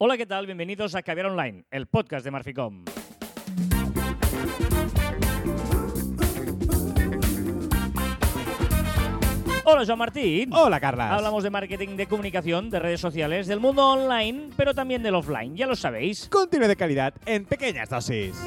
Hola, ¿qué tal? Bienvenidos a Caviar Online, el podcast de Marficom. Hola, Joan Martín. Hola, Carlas. Hablamos de marketing, de comunicación, de redes sociales, del mundo online, pero también del offline, ya lo sabéis. Contenido de calidad en pequeñas dosis.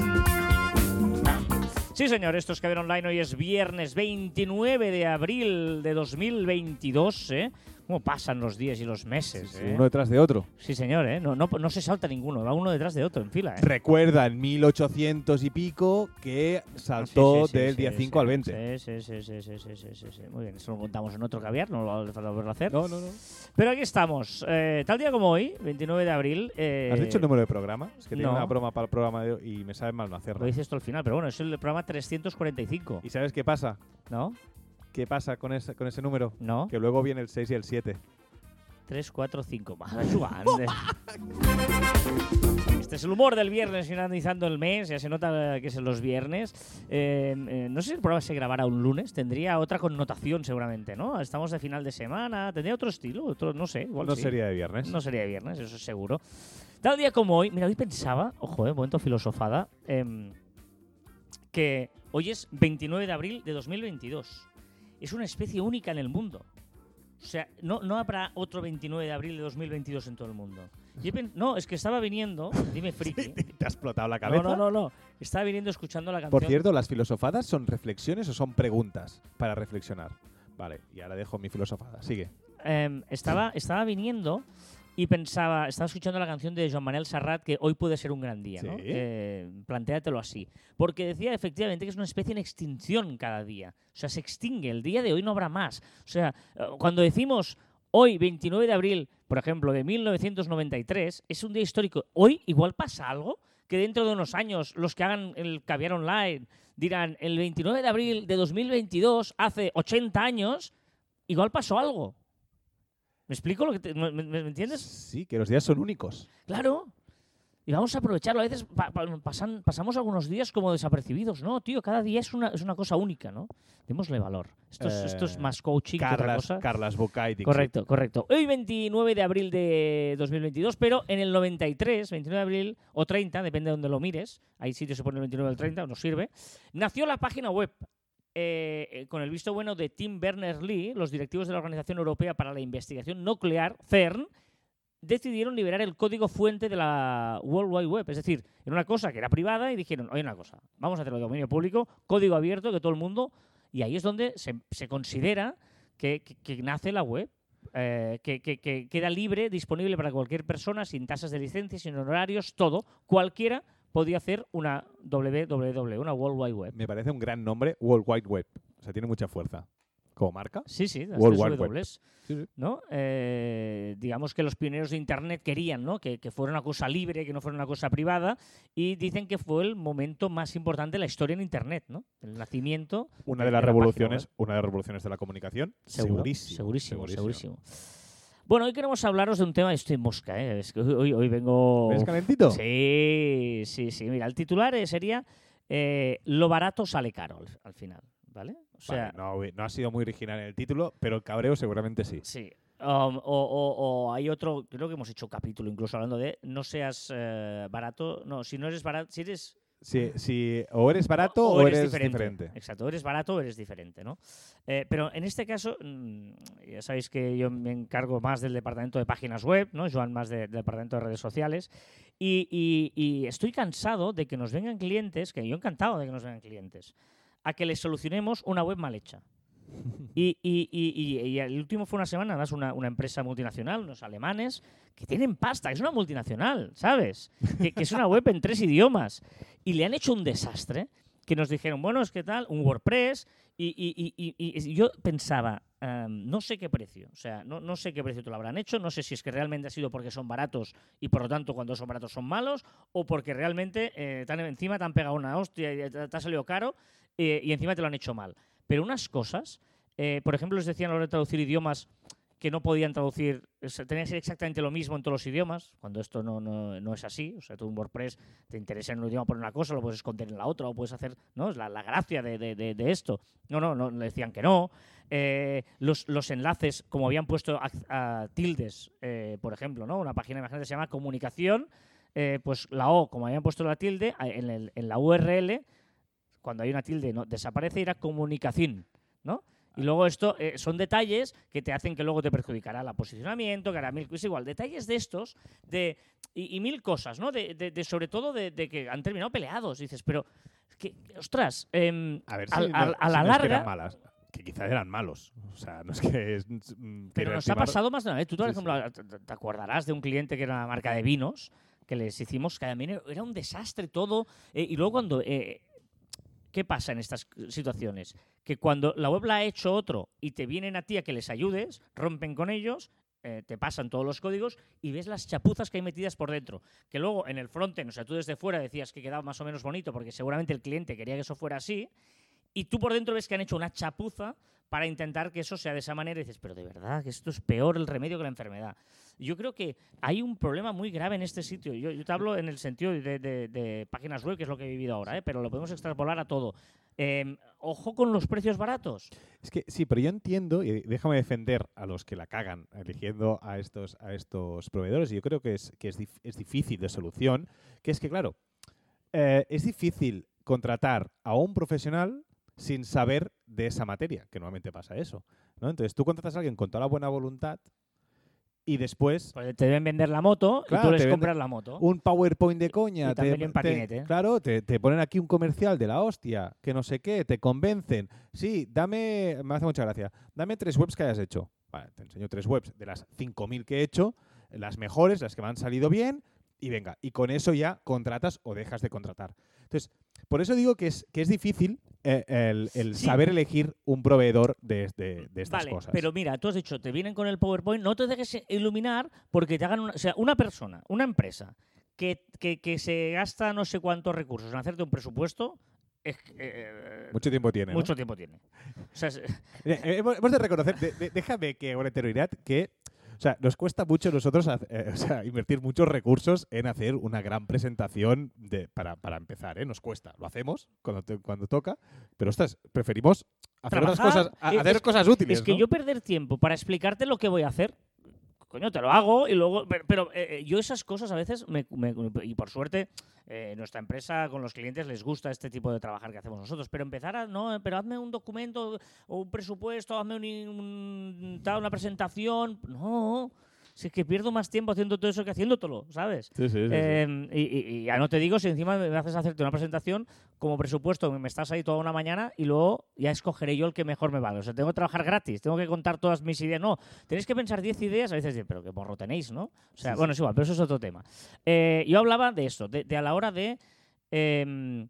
Sí, señor, esto es Caviar Online. Hoy es viernes 29 de abril de 2022, ¿eh? cómo pasan los días y los meses. ¿eh? Uno detrás de otro. Sí, señor, ¿eh? no, no, no, se salta ninguno, va uno detrás de otro en fila. ¿eh? Recuerda, en 1800 y pico, que saltó del día 5 al 20. Sí sí sí, sí, sí, Muy bien, eso lo contamos en otro caviar, no lo hace falta volver a hacer. No, no, no. Pero aquí estamos. Eh, tal día como hoy, 29 de abril. Eh, ¿Has dicho el número de programa? Es que no. tengo una broma para el programa de hoy y me sabe mal no hacerlo. Lo dices esto al final, pero bueno, es el programa 345. ¿Y sabes qué pasa? ¿No? ¿Qué pasa con ese, con ese número? ¿No? Que luego viene el 6 y el 7. 3, 4, 5. Madre Joan. Este es el humor del viernes finalizando el mes. Ya se nota que es en los viernes. Eh, eh, no sé si el programa se grabará un lunes. Tendría otra connotación seguramente, ¿no? Estamos de final de semana. Tendría otro estilo. Otro, no sé. Igual No sí. sería de viernes. No sería de viernes, eso es seguro. Tal día como hoy. Mira, hoy pensaba, ojo, eh, momento filosofada, em, que hoy es 29 de abril de 2022. Es una especie única en el mundo. O sea, no, no habrá otro 29 de abril de 2022 en todo el mundo. No, es que estaba viniendo, dime friki. ¿Te ha explotado la No, cabeza? no, no, no. Estaba viniendo escuchando la canción. Por cierto, ¿las filosofadas son reflexiones o son preguntas para reflexionar? Vale, y ahora dejo mi filosofada. Sigue. Em, estaba, estaba viniendo y pensaba, estaba escuchando la canción de Joan Manuel Serrat que hoy puede ser un gran día, ¿no? Eh, plantéatelo así. Porque decía efectivamente que es una especie en extinción cada día. O sea, se extingue. El día de hoy no habrá más. O sea, eh, cuando decimos hoy, 29 de abril, por ejemplo, de 1993, es un día histórico. Hoy igual pasa algo que dentro de unos años los que hagan el caviar online dirán, el 29 de abril de 2022, hace 80 años, igual pasó algo. ¿Me explico lo que te- me, me- me entiendes? Sí, que los días son únicos. Claro. Y vamos a aprovecharlo. A veces pa- pa- pasan- pasamos algunos días como desapercibidos. No, tío, cada día es una, es una cosa única, ¿no? Démosle valor. Esto es, esto es Eh, más coaching que otra Carlas, cosa. Carlas. Correcto, correcto. Hoy 29 de abril de 2022, pero en el 93, 29 de abril o 30, depende de donde lo mires, hay sitios que se pone el 29 o el 30, nos sirve, nació la página web. Eh, eh, con el visto bueno de Tim Berners-Lee, los directivos de la Organización Europea para la Investigación Nuclear, CERN, decidieron liberar el código fuente de la World Wide Web. Es decir, era una cosa que era privada y dijeron, oye, una cosa, vamos a hacerlo de dominio público, código abierto, que todo el mundo... Y ahí es donde se, considera que, nace la web. eh, que- que queda libre, disponible para cualquier persona, sin tasas de licencia, sin honorarios, todo. Cualquiera podía hacer una www, una World Wide Web. Me parece un gran nombre, World Wide Web. O sea, tiene mucha fuerza. ¿Como marca? Sí, sí, las World Wide Web. Ws, Sí, sí. ¿no? Eh, digamos que los pioneros de Internet querían ¿no? que, que fuera una cosa libre, que no fuera una cosa privada, y dicen que fue el momento más importante de la historia en Internet, ¿no? El nacimiento Una de- de las de revoluciones, una de las revoluciones de la comunicación. Segurísimo, segurísimo, segurísimo. Bueno, hoy queremos hablaros de un tema, estoy en mosca, ¿eh? Es que hoy, hoy vengo... ¿Ves calentito? Sí, sí, sí. Mira, el titular eh, sería eh, Lo barato sale caro al, al final, ¿vale? O sea, Vale, no, no ha sido muy original en el título, pero el cabreo seguramente sí. sí. Um, o, o- o hay otro, creo que hemos hecho un capítulo incluso hablando de no seas eh, barato, no, si no eres barato, si eres Si, si o eres barato o, eres, diferente. diferente. Exacto, o eres barato o eres diferente, ¿no? Eh, pero en este caso, mm, ya sabéis que yo me encargo más del departamento de páginas web, ¿no? Joan más de- del departamento de redes sociales. Y, y- y estoy cansado de que nos vengan clientes, que yo encantado de que nos vengan clientes, a que les solucionemos una web mal hecha. Y, y- y- y- el último fue una semana, además, una, una empresa multinacional, unos alemanes, que tienen pasta, es una multinacional, ¿sabes? Que, que es una web en tres idiomas. Y le han hecho un desastre que nos dijeron, bueno, es que tal, un WordPress, y, y- y- y- yo pensaba, em, no sé qué precio, o sea, no, no sé qué precio te lo habrán hecho, no sé si es que realmente ha sido porque son baratos y por lo tanto cuando son baratos son malos, o porque realmente eh, tan encima te han pegado una hostia y te, te ha salido caro eh, y encima te lo han hecho mal. Pero unas cosas, eh, por ejemplo, les decían a la hora de traducir idiomas que no podían traducir, tenía que ser exactamente lo mismo en todos los idiomas, cuando esto no, no, no es así. O sea, tú en WordPress te interesa en un idioma por una cosa, lo puedes esconder en la otra, o puedes hacer, ¿no? Es la, la gracia de, de- esto. No, no, no, le decían que no. Eh, los, los enlaces, como habían puesto tildes, eh, por ejemplo, ¿no? Una página, imagínate, se llama comunicación, eh, pues la O, como habían puesto la tilde, en, el- en la URL, cuando hay una tilde, no, desaparece era comunicación, ¿no? Y luego esto eh, son detalles que te hacen que luego te perjudicará el posicionamiento, que hará mil cosas igual. Detalles de estos de, y, y mil cosas, ¿no? De, de- de sobre todo de, que han terminado peleados. dices, pero, que, ostras, em, A ver, al- si al- no- a si la no es que eran larga... malas, que quizás eran malos. O sea, no es que. es, mm, Pero nos ha pasado más de una vez. Tú, por Sí, ejemplo, te acordarás de un cliente que era una marca de vinos que les hicimos, que también era un desastre todo. eh, y luego cuando... eh, ¿Qué pasa en estas situaciones? Que cuando la web la ha hecho otro y te vienen a ti a que les ayudes, rompen con ellos, eh, te pasan todos los códigos y ves las chapuzas que hay metidas por dentro. Que luego en el frontend, o sea, tú desde fuera decías que quedaba más o menos bonito porque seguramente el cliente quería que eso fuera así, y tú por dentro ves que han hecho una chapuza para intentar que eso sea de esa manera y dices, pero de verdad, que esto es peor el remedio que la enfermedad. Yo creo que hay un problema muy grave en este sitio. Yo, yo te hablo en el sentido de, de- de páginas web, que es lo que he vivido ahora, ¿eh? pero lo podemos extrapolar a todo. Em, ojo con los precios baratos. Es que sí, pero yo entiendo, y déjame defender a los que la cagan eligiendo a estos, a estos proveedores, y yo creo que es, que es, dif- es difícil de solución, que es que, claro, eh, es difícil contratar a un profesional sin saber de esa materia, que normalmente pasa eso. ¿no? Entonces tú contratas a alguien con toda la buena voluntad y después Pues te deben vender la moto Claro, y tú les compras la moto. un PowerPoint de coña. Y patinete. claro, te, te ponen aquí un comercial de la hostia, que no sé qué, te convencen. Sí, dame, me hace mucha gracia, dame tres webs que hayas hecho. Vale, te enseño tres webs de las 5.000 que he hecho, las mejores, las que me han salido bien, y venga, y con eso ya contratas o dejas de contratar. Entonces, por eso digo que es, que es difícil eh, el, el Sí. saber elegir un proveedor de, de- de estas Vale, cosas. pero mira, tú has dicho, te vienen con el PowerPoint, no te dejes iluminar porque te hagan una, o sea, una persona, una empresa que, que, que se gasta no sé cuántos recursos en hacerte un presupuesto, es que, eh, Mucho tiempo tiene. ¿no? mucho tiempo tiene. O sea, es- Mira, eh, hemos de reconocer, de- de- déjame que anterioridad, que o sea, nos cuesta mucho nosotros eh, o sea, invertir muchos recursos en hacer una gran presentación de, para, para empezar. ¿eh? Nos cuesta. Lo hacemos cuando, te- cuando toca, pero ostras, preferimos hacer otras Trabajar, cosas, a- eh, hacer es- cosas útiles. es que ¿no? yo perder tiempo para explicarte lo que voy a hacer, coño, te lo hago y luego. Pero, pero, eh, eh, yo esas cosas a veces, me- me- y por suerte, eh, nuestra empresa con los clientes les gusta este tipo de trabajar que hacemos nosotros. Pero empezar a. No, pero hazme un documento o un presupuesto, hazme un, una presentación. No. Si es que pierdo más tiempo haciendo todo eso que haciéndotelo, ¿sabes? Sí, sí, sí. Eh, y, y- y ya no te digo si encima me haces hacerte una presentación como presupuesto, me estás ahí toda una mañana y luego ya escogeré yo el que mejor me vale. O sea, tengo que trabajar gratis, tengo que contar todas mis ideas. No, tenéis que pensar 10 ideas, a veces, pero qué morro tenéis, ¿no? O sea, bueno, es igual, pero eso es otro tema. Eh, yo hablaba de esto, de, de a la hora de... em,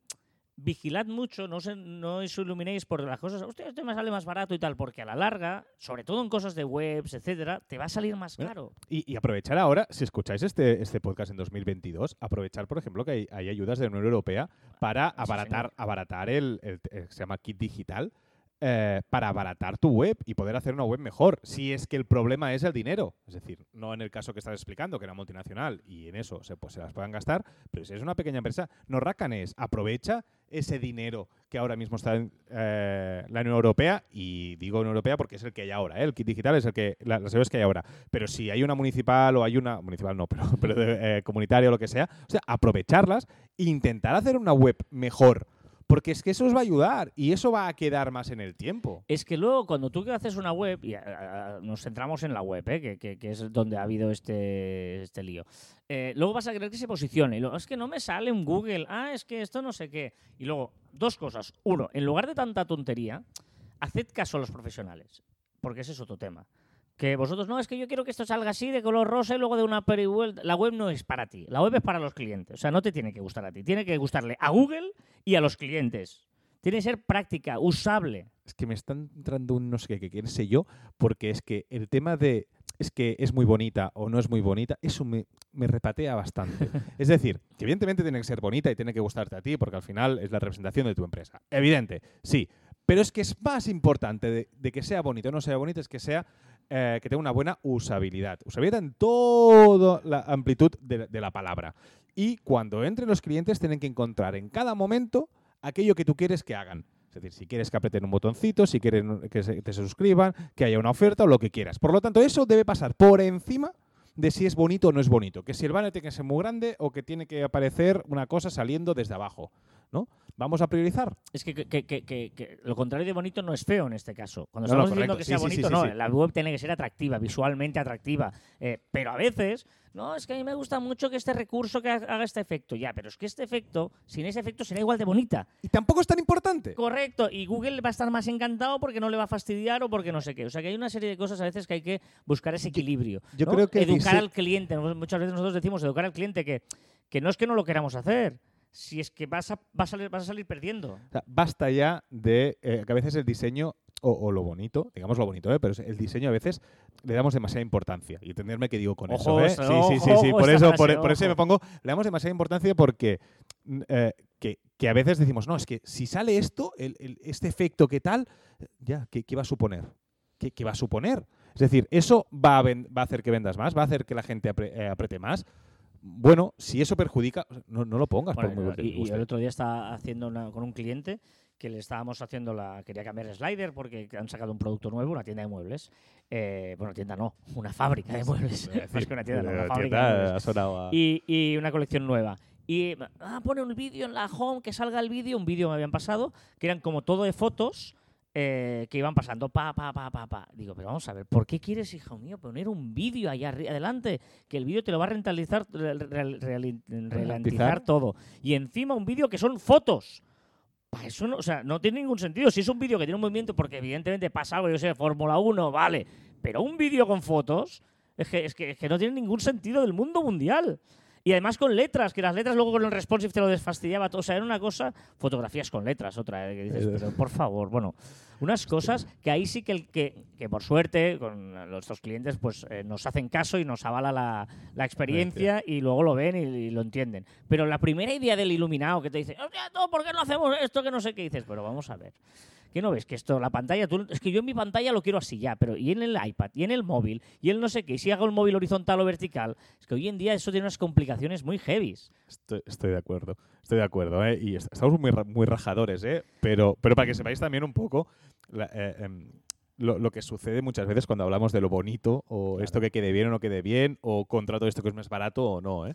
vigilad mucho, no, se, no os iluminéis por las cosas, hostia, este me sale más barato y tal, porque a la larga, sobre todo en cosas de webs, etcétera, te va a salir más ¿Eh? caro. Y, y aprovechar ahora, si escucháis este, este podcast en 2022, aprovechar, por ejemplo, que hay, hay ayudas de la Unión Europea para abaratar, abaratar el, el- el- se llama kit digital, eh, para abaratar tu web y poder hacer una web mejor, si es que el problema es el dinero. Es decir, no en el caso que estás explicando, que era multinacional y en eso se, pues, se las puedan gastar, pero si es una pequeña empresa, no racanes, aprovecha ese dinero que ahora mismo está en eh, la Unión Europea, y digo Unión Europea porque es el que hay ahora, ¿eh? el kit digital es el que, la- las que hay ahora. Pero si hay una municipal o hay una, municipal no, pero, pero de, eh, comunitaria o lo que sea, o sea, aprovecharlas e intentar hacer una web mejor. Porque es que eso os va a ayudar y eso va a quedar más en el tiempo. Es que luego cuando tú haces una web, y nos centramos en la web, ¿eh? que es donde ha habido este, este lío, eh, luego vas a querer que se posicione. Y luego, es que no me sale un Google, ah, es que esto no sé qué. Y luego, dos cosas. Uno, en lugar de tanta tontería, haced caso a los profesionales, porque ese es otro tema. Que vosotros, no, es que yo quiero que esto salga así, de color rosa y luego de una perivuelta. La web no es para ti, la web es para los clientes. O sea, no te tiene que gustar a ti, tiene que gustarle a Google y a los clientes. Tiene que ser práctica, usable. Es que me están entrando un no sé qué, que quién sé yo, porque es que el tema de es que es muy bonita o no es muy bonita, eso me, me repatea bastante. es decir, que evidentemente tiene que ser bonita y tiene que gustarte a ti, porque al final es la representación de tu empresa. Evidente, sí. Pero es que es más importante de, de que sea bonita o no sea bonita, es que sea eh, que tenga una buena usabilidad. Usabilidad en toda la amplitud de, la palabra. Y cuando entren los clientes tienen que encontrar en cada momento aquello que tú quieres que hagan. Es decir, si quieres que aprieten un botoncito, si quieren que te suscriban, que haya una oferta o lo que quieras. Por lo tanto, eso debe pasar por encima de si es bonito o no es bonito. Que si el banner tiene que ser muy grande o que tiene que aparecer una cosa saliendo desde abajo. ¿No? Vamos a priorizar. Es que, que- que- que- que lo contrario de bonito no es feo en este caso. Cuando No, no, estamos diciendo que sea sí, bonito, sí, no. La web tiene que ser atractiva, visualmente atractiva. Eh, pero a veces, no, es que a mí me gusta mucho que este recurso que ha- haga este efecto. Ya, pero es que este efecto, sin ese efecto, será igual de bonita. Y tampoco es tan importante. Correcto, y Google va a estar más encantado porque no le va a fastidiar o porque no sé qué. O sea que hay una serie de cosas a veces que hay que buscar ese equilibrio. yo ¿no? creo que educar al cliente. Muchas veces nosotros decimos educar al cliente que, que no es que no lo queramos hacer, si es que vas a, vas a, salir, vas a salir perdiendo. O sea, basta ya de eh, que a veces el diseño, o, o lo bonito, digamos lo bonito, ¿eh? pero el diseño a veces le damos demasiada importancia. Y entenderme que digo con Ojo, eso. ¿eh? esta- sí, sí, sí, ojo, sí. Por eso, por, por eso ojo. me pongo. Le damos demasiada importancia porque eh, que, que a veces decimos, no, es que si sale esto, el- el- este efecto que tal, ya, ¿qué, qué va a suponer? ¿Qué, qué va a suponer? Es decir, ¿eso va a, ven- va a hacer que vendas más? ¿Va a hacer que la gente apre- eh, apriete más? Bueno, si eso perjudica, no, no lo pongas por muy Bueno, que y, y el otro día estaba haciendo una- con un cliente que le estábamos haciendo la. Quería cambiar el slider porque han sacado un producto nuevo, una tienda de muebles. Eh, bueno, tienda no, una fábrica de muebles. Más que una tienda, no, eh, una fábrica de tienda muebles. sonado a- y, y una colección nueva. Y ah, pone un vídeo en la home, que salga el vídeo, un vídeo me habían pasado, que eran como todo de fotos eh, que iban pasando, pa, pa, pa, pa, pa. Digo, pero vamos a ver, ¿por qué quieres, hijo mío, poner un vídeo allá adelante? Que el vídeo te lo va a rentalizar, reali- ralentizar Ralentizar. todo. Y encima un vídeo que son fotos. Pa, Eso no, o sea, no tiene ningún sentido. Si es un vídeo que tiene un movimiento, porque evidentemente pasa algo, yo sé, Fórmula 1, vale. Pero un vídeo con fotos es que, es, que, es que no tiene ningún sentido del mundo mundial. Y además con letras, que las letras luego con el responsive te lo desfastidiaba todo. O sea, era una cosa, fotografías con letras, otra, eh, que dices, pero por favor, bueno, unas cosas que ahí sí que, el, que, que por suerte con nuestros clientes pues eh, nos hacen caso y nos avala la, la experiencia y luego lo ven y, y lo entienden. Pero la primera idea del iluminado que te dice, "Hostia, no, ¿por qué no hacemos esto que no sé qué? dices, pero vamos a ver. ¿Qué no ves? Que esto, la pantalla, tú, es que yo en mi pantalla lo quiero así ya, pero y en el iPad, y en el móvil, y en no sé qué, y si hago el móvil horizontal o vertical, es que hoy en día eso tiene unas complicaciones muy heavies. Estoy, estoy de acuerdo, estoy de acuerdo, ¿eh? Y est- estamos muy, muy rajadores, ¿eh? Pero, pero para que sepáis también un poco la- eh, em, lo, lo que sucede muchas veces cuando hablamos de lo bonito, o esto que quede bien o no quede bien, o contrato esto que es más barato o no, ¿eh?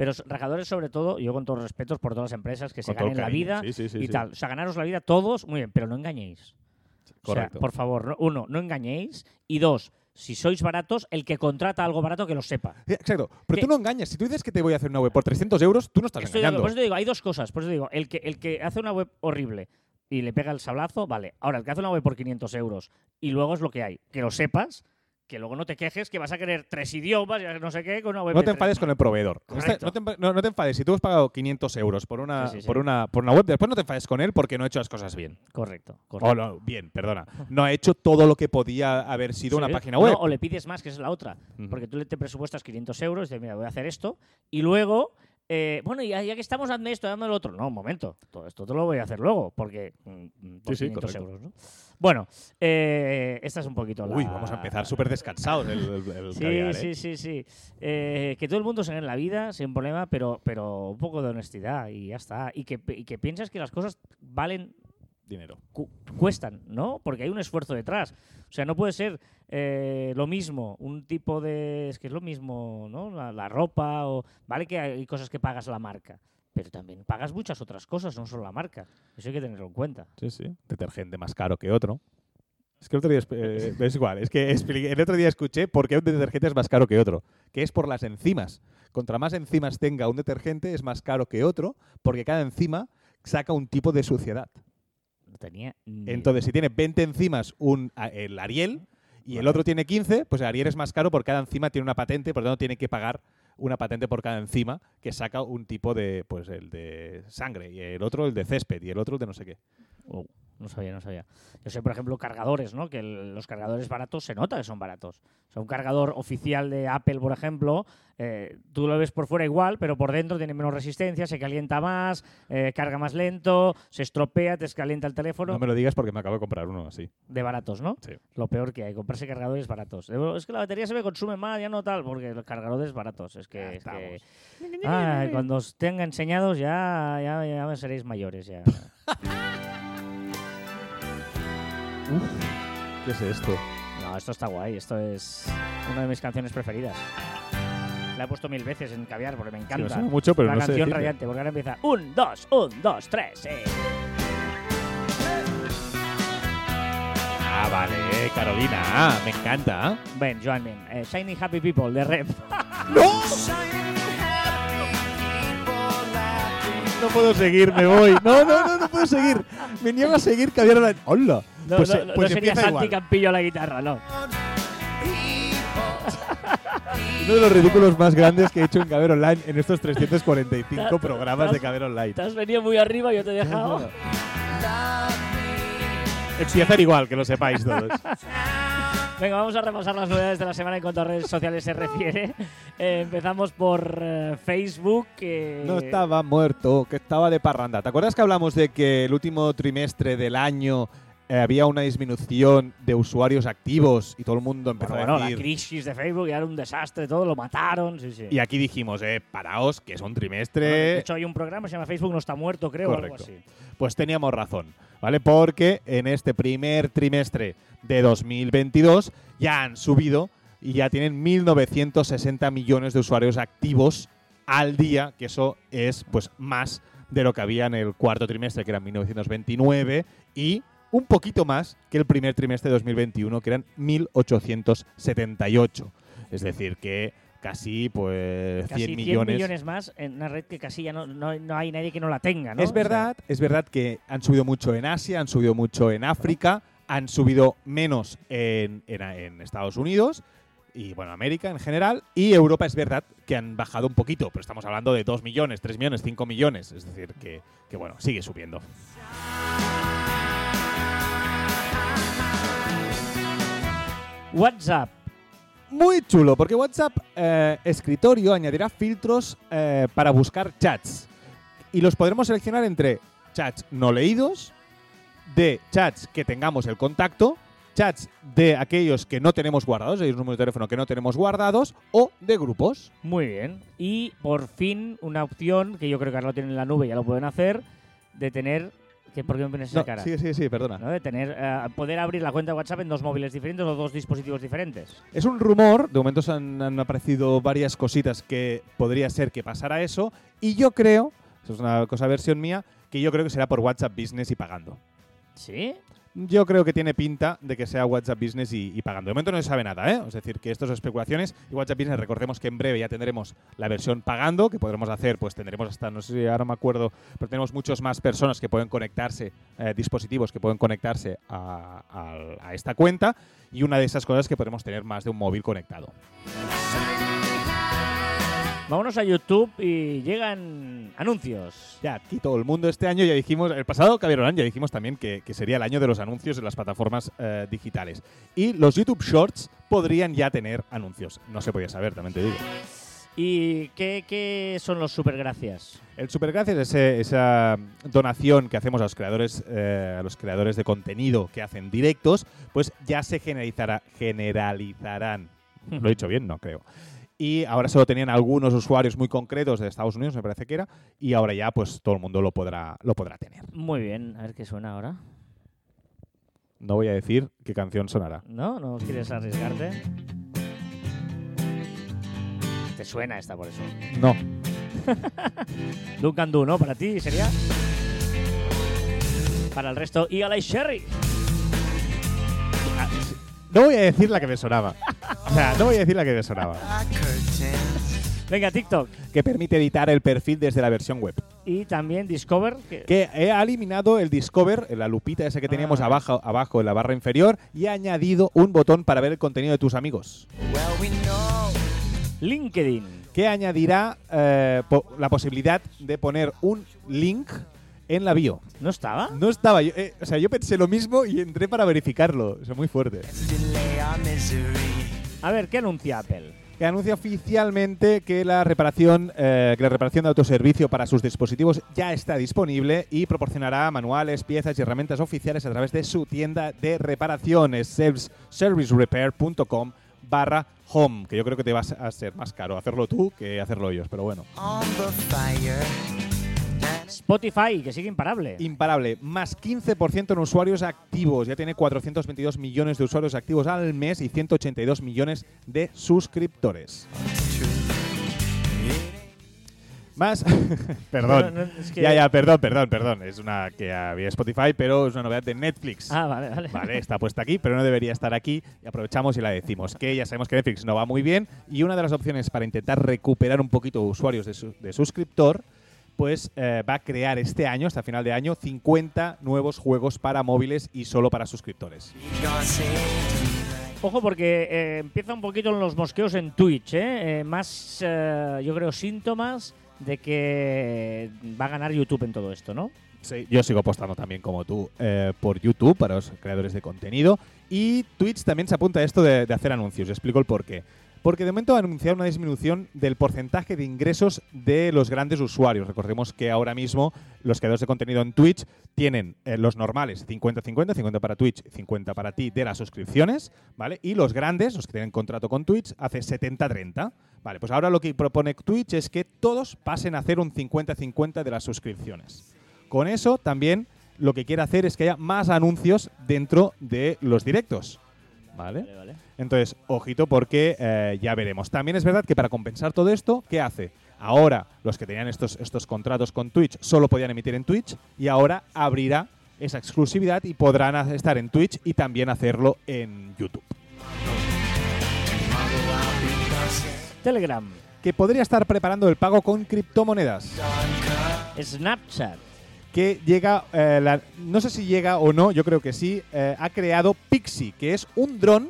Pero rajadores sobre todo, yo con todos los respetos por todas las empresas que se Con ganen la vida Sí, sí, sí, y tal. O sea, ganaros la vida todos, muy bien, pero no engañéis. O sea, Correcto. por favor, no- uno, no engañéis. Y dos, si sois baratos, el que contrata algo barato que lo sepa. Sí, Exacto. Pero que- tú no engañas. Si tú dices que te voy a hacer una web por 300 euros, tú no estás Estoy engañando. por eso te digo, hay dos cosas. Por eso te digo, el que, el que hace una web horrible y le pega el sablazo, vale. Ahora, el que hace una web por 500 euros y luego es lo que hay. Que lo sepas, que luego no te quejes que vas a querer tres idiomas y no sé qué con una web No te enfades con el proveedor. Este- no, te, empa- no- no te enfades. Si tú has pagado 500 euros por una, Sí, sí, sí. Por, una, por una web, después no te enfades con él porque no ha hecho las cosas bien. Correcto, O no, bien, perdona. No ha hecho todo lo que podía haber sido una página web. No, o le pides más, que es la otra. Porque tú le te presupuestas 500 euros y dices, mira, voy a hacer esto. Y luego, eh, bueno, ya, ya que estamos, hazme esto, hazme lo otro. No, un momento. Todo esto te lo voy a hacer luego, porque mm, mm, por Sí, sí, 500 correcto. euros, ¿no? Bueno, eh, esta es un poquito la... Uy, vamos a empezar súper descansados el, el- el Sí, caviar, ¿eh? sí, sí, sí. Eh, que todo el mundo se gane la vida sin problema, pero, pero un poco de honestidad y ya está. Y que, y que piensas que las cosas valen Dinero. cu- cuestan, ¿no? Porque hay un esfuerzo detrás. O sea, no puede ser eh, lo mismo, un tipo de... Es que es lo mismo, ¿no? La, la ropa o... Vale que hay cosas que pagas la marca, pero también pagas muchas otras cosas, no solo la marca. Eso hay que tenerlo en cuenta. Sí, sí. Detergente más caro que otro. Es que el otro día, eh, es igual, es que expliqué- el otro día escuché por qué un detergente es más caro que otro, que es por las enzimas. Contra más enzimas tenga un detergente es más caro que otro, porque cada enzima saca un tipo de suciedad. No tenía ni Entonces, si tiene 20 enzimas un, el Ariel y el otro tiene 15, pues el Ariel es más caro porque cada enzima tiene una patente, por lo tanto tiene que pagar una patente por cada enzima que saca un tipo de, pues el de sangre, y el otro el de césped, y el otro el de no sé qué. Oh, no sabía, no sabía. Yo sé, por ejemplo, cargadores, ¿no? Que el- los cargadores baratos se nota que son baratos. O sea, un cargador oficial de Apple, por ejemplo, eh, tú lo ves por fuera igual, pero por dentro tiene menos resistencia, se calienta más, eh, carga más lento, se estropea, te descalienta el teléfono. No me lo digas porque me acabo de comprar uno así. De baratos, ¿no? Sí. Lo peor que hay, comprarse cargadores baratos. Es que la batería se me consume más, ya no tal, porque los cargadores baratos. Es que. es que- Ay, cuando os tenga enseñados ya, ya, ya seréis mayores. Ya. ¿Qué es esto? No, esto está guay. Esto es una de mis canciones preferidas. La he puesto mil veces en caviar porque me Sí, me encanta. mucho, pero la no canción radiante, porque ahora empieza un, dos, un, dos, tres. eh. Ah, vale, Carolina. Ah, me encanta. Ven, Joan, ven. Eh, Shiny Happy People de Rep. No puedo seguir, me voy. No, no, no, no puedo seguir. Me niego a seguir Caviar. ¡Hola! No, pues no, eh, no pues sería empieza Santi igual. Campillo a la guitarra, no. Uno de los ridículos más grandes que he hecho en Caber Online en estos 345 programas de Caber Online. Te has venido muy arriba, yo te he dejado. Empiezan igual, que lo sepáis todos. Venga, vamos a repasar las novedades de la semana en cuanto a redes sociales se refiere. Eh, empezamos por eh, Facebook. que- No estaba muerto, que estaba de parranda. ¿Te acuerdas que hablamos de que el último trimestre del año eh, había una disminución de usuarios activos y todo el mundo empezó Bueno, a bueno, la decir... crisis de Facebook ya era un desastre, todo lo mataron. Sí, sí. Y aquí dijimos, eh, paraos, que es un Bueno, trimestre... de hecho, hay un programa que se llama Facebook No está muerto, creo, o algo así. Pues teníamos razón, ¿vale? Porque en este primer trimestre de 2022 ya han subido y ya tienen 1.960 millones de usuarios activos al día, que eso es pues más de lo que había en el cuarto trimestre, que eran 1929, y un poquito más que el primer trimestre de 2021, que eran 1.878. Es decir, que casi pues Casi 100 100 millones millones más en una red que casi ya no, no, no hay nadie que no la tenga, ¿no? Es O sea, verdad, es verdad que han subido mucho en Asia, han subido mucho en África, han subido menos en, en- en Estados Unidos y, bueno, América en general. Y Europa es verdad que han bajado un poquito, pero estamos hablando de 2 millones, 3 millones, 5 millones. Es decir, que, que, bueno, sigue subiendo. WhatsApp. Muy chulo, porque WhatsApp eh, Escritorio añadirá filtros eh, para buscar chats. Y los podremos seleccionar entre chats no leídos, de chats que tengamos el contacto, chats de aquellos que no tenemos guardados, hay un número de teléfono que no tenemos guardados, o de grupos. Muy bien. Y por fin una opción que yo creo que ahora lo tienen en la nube, ya lo pueden hacer, de tener. Que, ¿Por qué me pones esa No, cara? sí, sí, sí, perdona. ¿no? De tener, eh, poder abrir la cuenta de WhatsApp en dos móviles diferentes o dos dispositivos diferentes. Es un rumor, de momento se han, han aparecido varias cositas que podría ser que pasara eso, y yo creo, eso es una cosa versión mía, que yo creo que será por WhatsApp Business y pagando. ¿Sí? Yo creo que tiene pinta de que sea WhatsApp Business y, pagando. De momento no se sabe nada, ¿eh? Es decir, que esto son especulaciones. Y WhatsApp Business, recordemos que en breve ya tendremos la versión pagando, que podremos hacer, pues tendremos hasta, no sé si ahora me acuerdo, pero tenemos muchos más personas que pueden conectarse, eh, dispositivos que pueden conectarse a, a- a esta cuenta. Y una de esas cosas es que podremos tener más de un móvil conectado. Vámonos a YouTube y llegan anuncios. Ya, aquí todo el mundo este año ya dijimos, el pasado Caberolán ya dijimos también que, que sería el año de los anuncios en las plataformas eh, digitales. Y los YouTube Shorts podrían ya tener anuncios. No se podía saber, también te digo. ¿Y qué, qué son los supergracias? El Supergracias es ese- esa donación que hacemos a los creadores, eh, a los creadores de contenido que hacen directos, pues ya se generalizará, generalizarán. ¿Lo he dicho bien? No, creo. Y ahora solo tenían algunos usuarios muy concretos de Estados Unidos, me parece que era, y ahora ya pues todo el mundo lo podrá, lo podrá tener. Muy bien, a ver qué suena ahora. No voy a decir qué canción sonará. ¿No? ¿No quieres arriesgarte? Te suena esta por eso. No. Duncan Du, ¿no? Para ti sería. Para el resto, Eagle Sherry. No voy a decir la que me sonaba. O sea, no voy a decir la que me sonaba. Venga, TikTok. Que permite editar el perfil desde la versión web. Y también Discover. Que Que he eliminado el Discover, la lupita esa que teníamos Ah. abajo, abajo en la barra inferior, y ha añadido un botón para ver el contenido de tus amigos. LinkedIn. Que añadirá eh, po- la posibilidad de poner un link en la bio. ¿No estaba? No estaba. yo- eh, o sea, yo pensé lo mismo y entré para verificarlo. O sea, muy fuerte. A ver, ¿qué anuncia Apple? que anuncia oficialmente que la reparación, eh, que la reparación de autoservicio para sus dispositivos ya está disponible y proporcionará manuales, piezas y herramientas oficiales a través de su tienda de reparaciones, service- servicerepair.com barra home, que yo creo que te va a ser más caro hacerlo tú que hacerlo ellos, pero bueno. Spotify, que sigue imparable. Imparable, más 15% en usuarios activos. Ya tiene 422 millones de usuarios activos al mes y 182 millones de suscriptores. Más. perdón. No, no, es que- Ya, ya, perdón, perdón, perdón. Es una que había Spotify, pero es una novedad de Netflix. Ah, vale, vale. Vale, está puesta aquí, pero no debería estar aquí. Y aprovechamos y la decimos. Que ya sabemos que Netflix no va muy bien. Y una de las opciones para intentar recuperar un poquito usuarios de, su- de suscriptor, pues eh, va a crear este año, hasta final de año, 50 nuevos juegos para móviles y solo para suscriptores. Ojo, porque eh, empieza un poquito los mosqueos en Twitch, ¿eh? Más, yo creo, síntomas de que va a ganar YouTube en todo esto, ¿no? Sí, yo sigo apostando también como tú eh, por YouTube para los creadores de contenido. Y Twitch también se apunta a esto de, de hacer anuncios. Explico el por qué. Porque de momento ha anunciado una disminución del porcentaje de ingresos de los grandes usuarios. Recordemos que ahora mismo los creadores de contenido en Twitch tienen eh, los normales 50-50, 50 para Twitch, 50 para ti de las suscripciones, ¿vale? Y los grandes, los que tienen contrato con Twitch, hace 70-30. Vale, pues ahora lo que propone Twitch es que todos pasen a hacer un 50-50 de las suscripciones. Con eso también lo que quiere hacer es que haya más anuncios dentro de los directos. ¿Vale? Vale, vale. Entonces, ojito porque eh, ya veremos. También es verdad que para compensar todo esto, ¿qué hace? Ahora los que tenían estos, estos contratos con Twitch solo podían emitir en Twitch y ahora abrirá esa exclusividad y podrán estar en Twitch y también hacerlo en YouTube. Telegram, Que podría estar preparando el pago con criptomonedas. Snapchat. Que llega, eh, la- no sé si llega o no, yo creo que sí, eh, ha creado Pixie, que es un dron,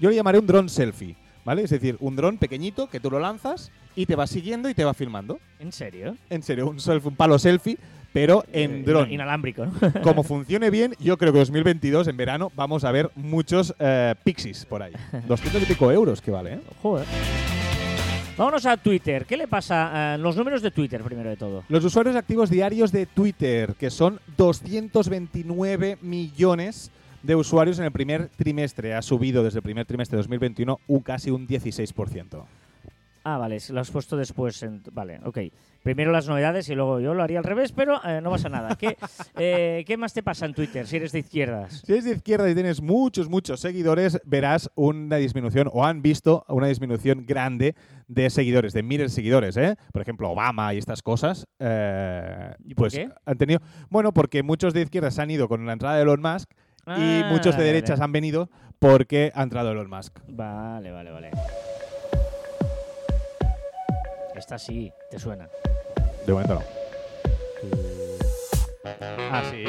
yo le llamaré un dron selfie, ¿vale? Es decir, un dron pequeñito que tú lo lanzas y te va siguiendo y te va filmando. ¿En serio? En serio, un, selfie, un palo selfie, pero en Eh, dron. Inalámbrico. Como funcione bien, yo creo que 2022, en verano, vamos a ver muchos eh, Pixies por ahí. 200 y pico euros que vale, ¿eh? Joder. Vámonos a Twitter. ¿Qué le pasa a los números de Twitter, primero de todo? Los usuarios activos diarios de Twitter, que son 229 millones de usuarios en el primer trimestre. Ha subido desde el primer trimestre de 2021 un casi un 16%. Ah, vale, lo has puesto después. en- vale, ok. Primero las novedades y luego yo lo haría al revés, pero eh, no pasa nada. ¿Qué, eh, ¿Qué más te pasa en Twitter si eres de izquierdas? Si eres de izquierda y tienes muchos, muchos seguidores, verás una disminución o han visto una disminución grande de seguidores, de miles de seguidores, ¿eh? Por ejemplo, Obama y estas cosas. eh, ¿Y por pues qué? han tenido. Bueno, porque muchos de izquierdas han ido con la entrada de Elon Musk y Ah, muchos de vale. derechas han venido porque ha entrado Elon Musk. Vale, vale, vale. Esta sí, te suena. De momento no. Ah, sí.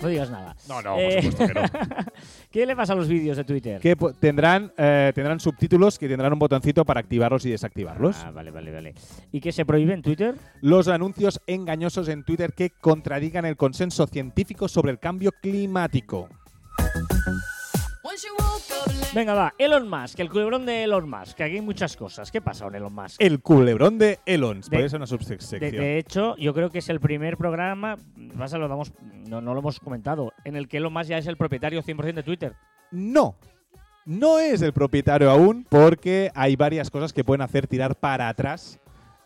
No digas nada. No, no, Eh, por supuesto que no. ¿Qué le pasa a los vídeos de Twitter? que tendrán, eh, tendrán subtítulos que tendrán un botoncito para activarlos y desactivarlos. Ah, vale, vale, vale. ¿Y qué se prohíbe en Twitter? Los anuncios engañosos en Twitter que contradigan el consenso científico sobre el cambio climático. Venga, va. Elon Musk, el culebrón de Elon Musk. Que aquí hay muchas cosas. ¿Qué pasa con Elon Musk? El culebrón de Elon. De- Podría ser una De, subsección. de hecho, yo creo que es el primer programa, pasa, lo damos, no, no lo hemos comentado, en el que Elon Musk ya es el propietario 100% de Twitter. No. No es el propietario aún porque hay varias cosas que pueden hacer tirar para atrás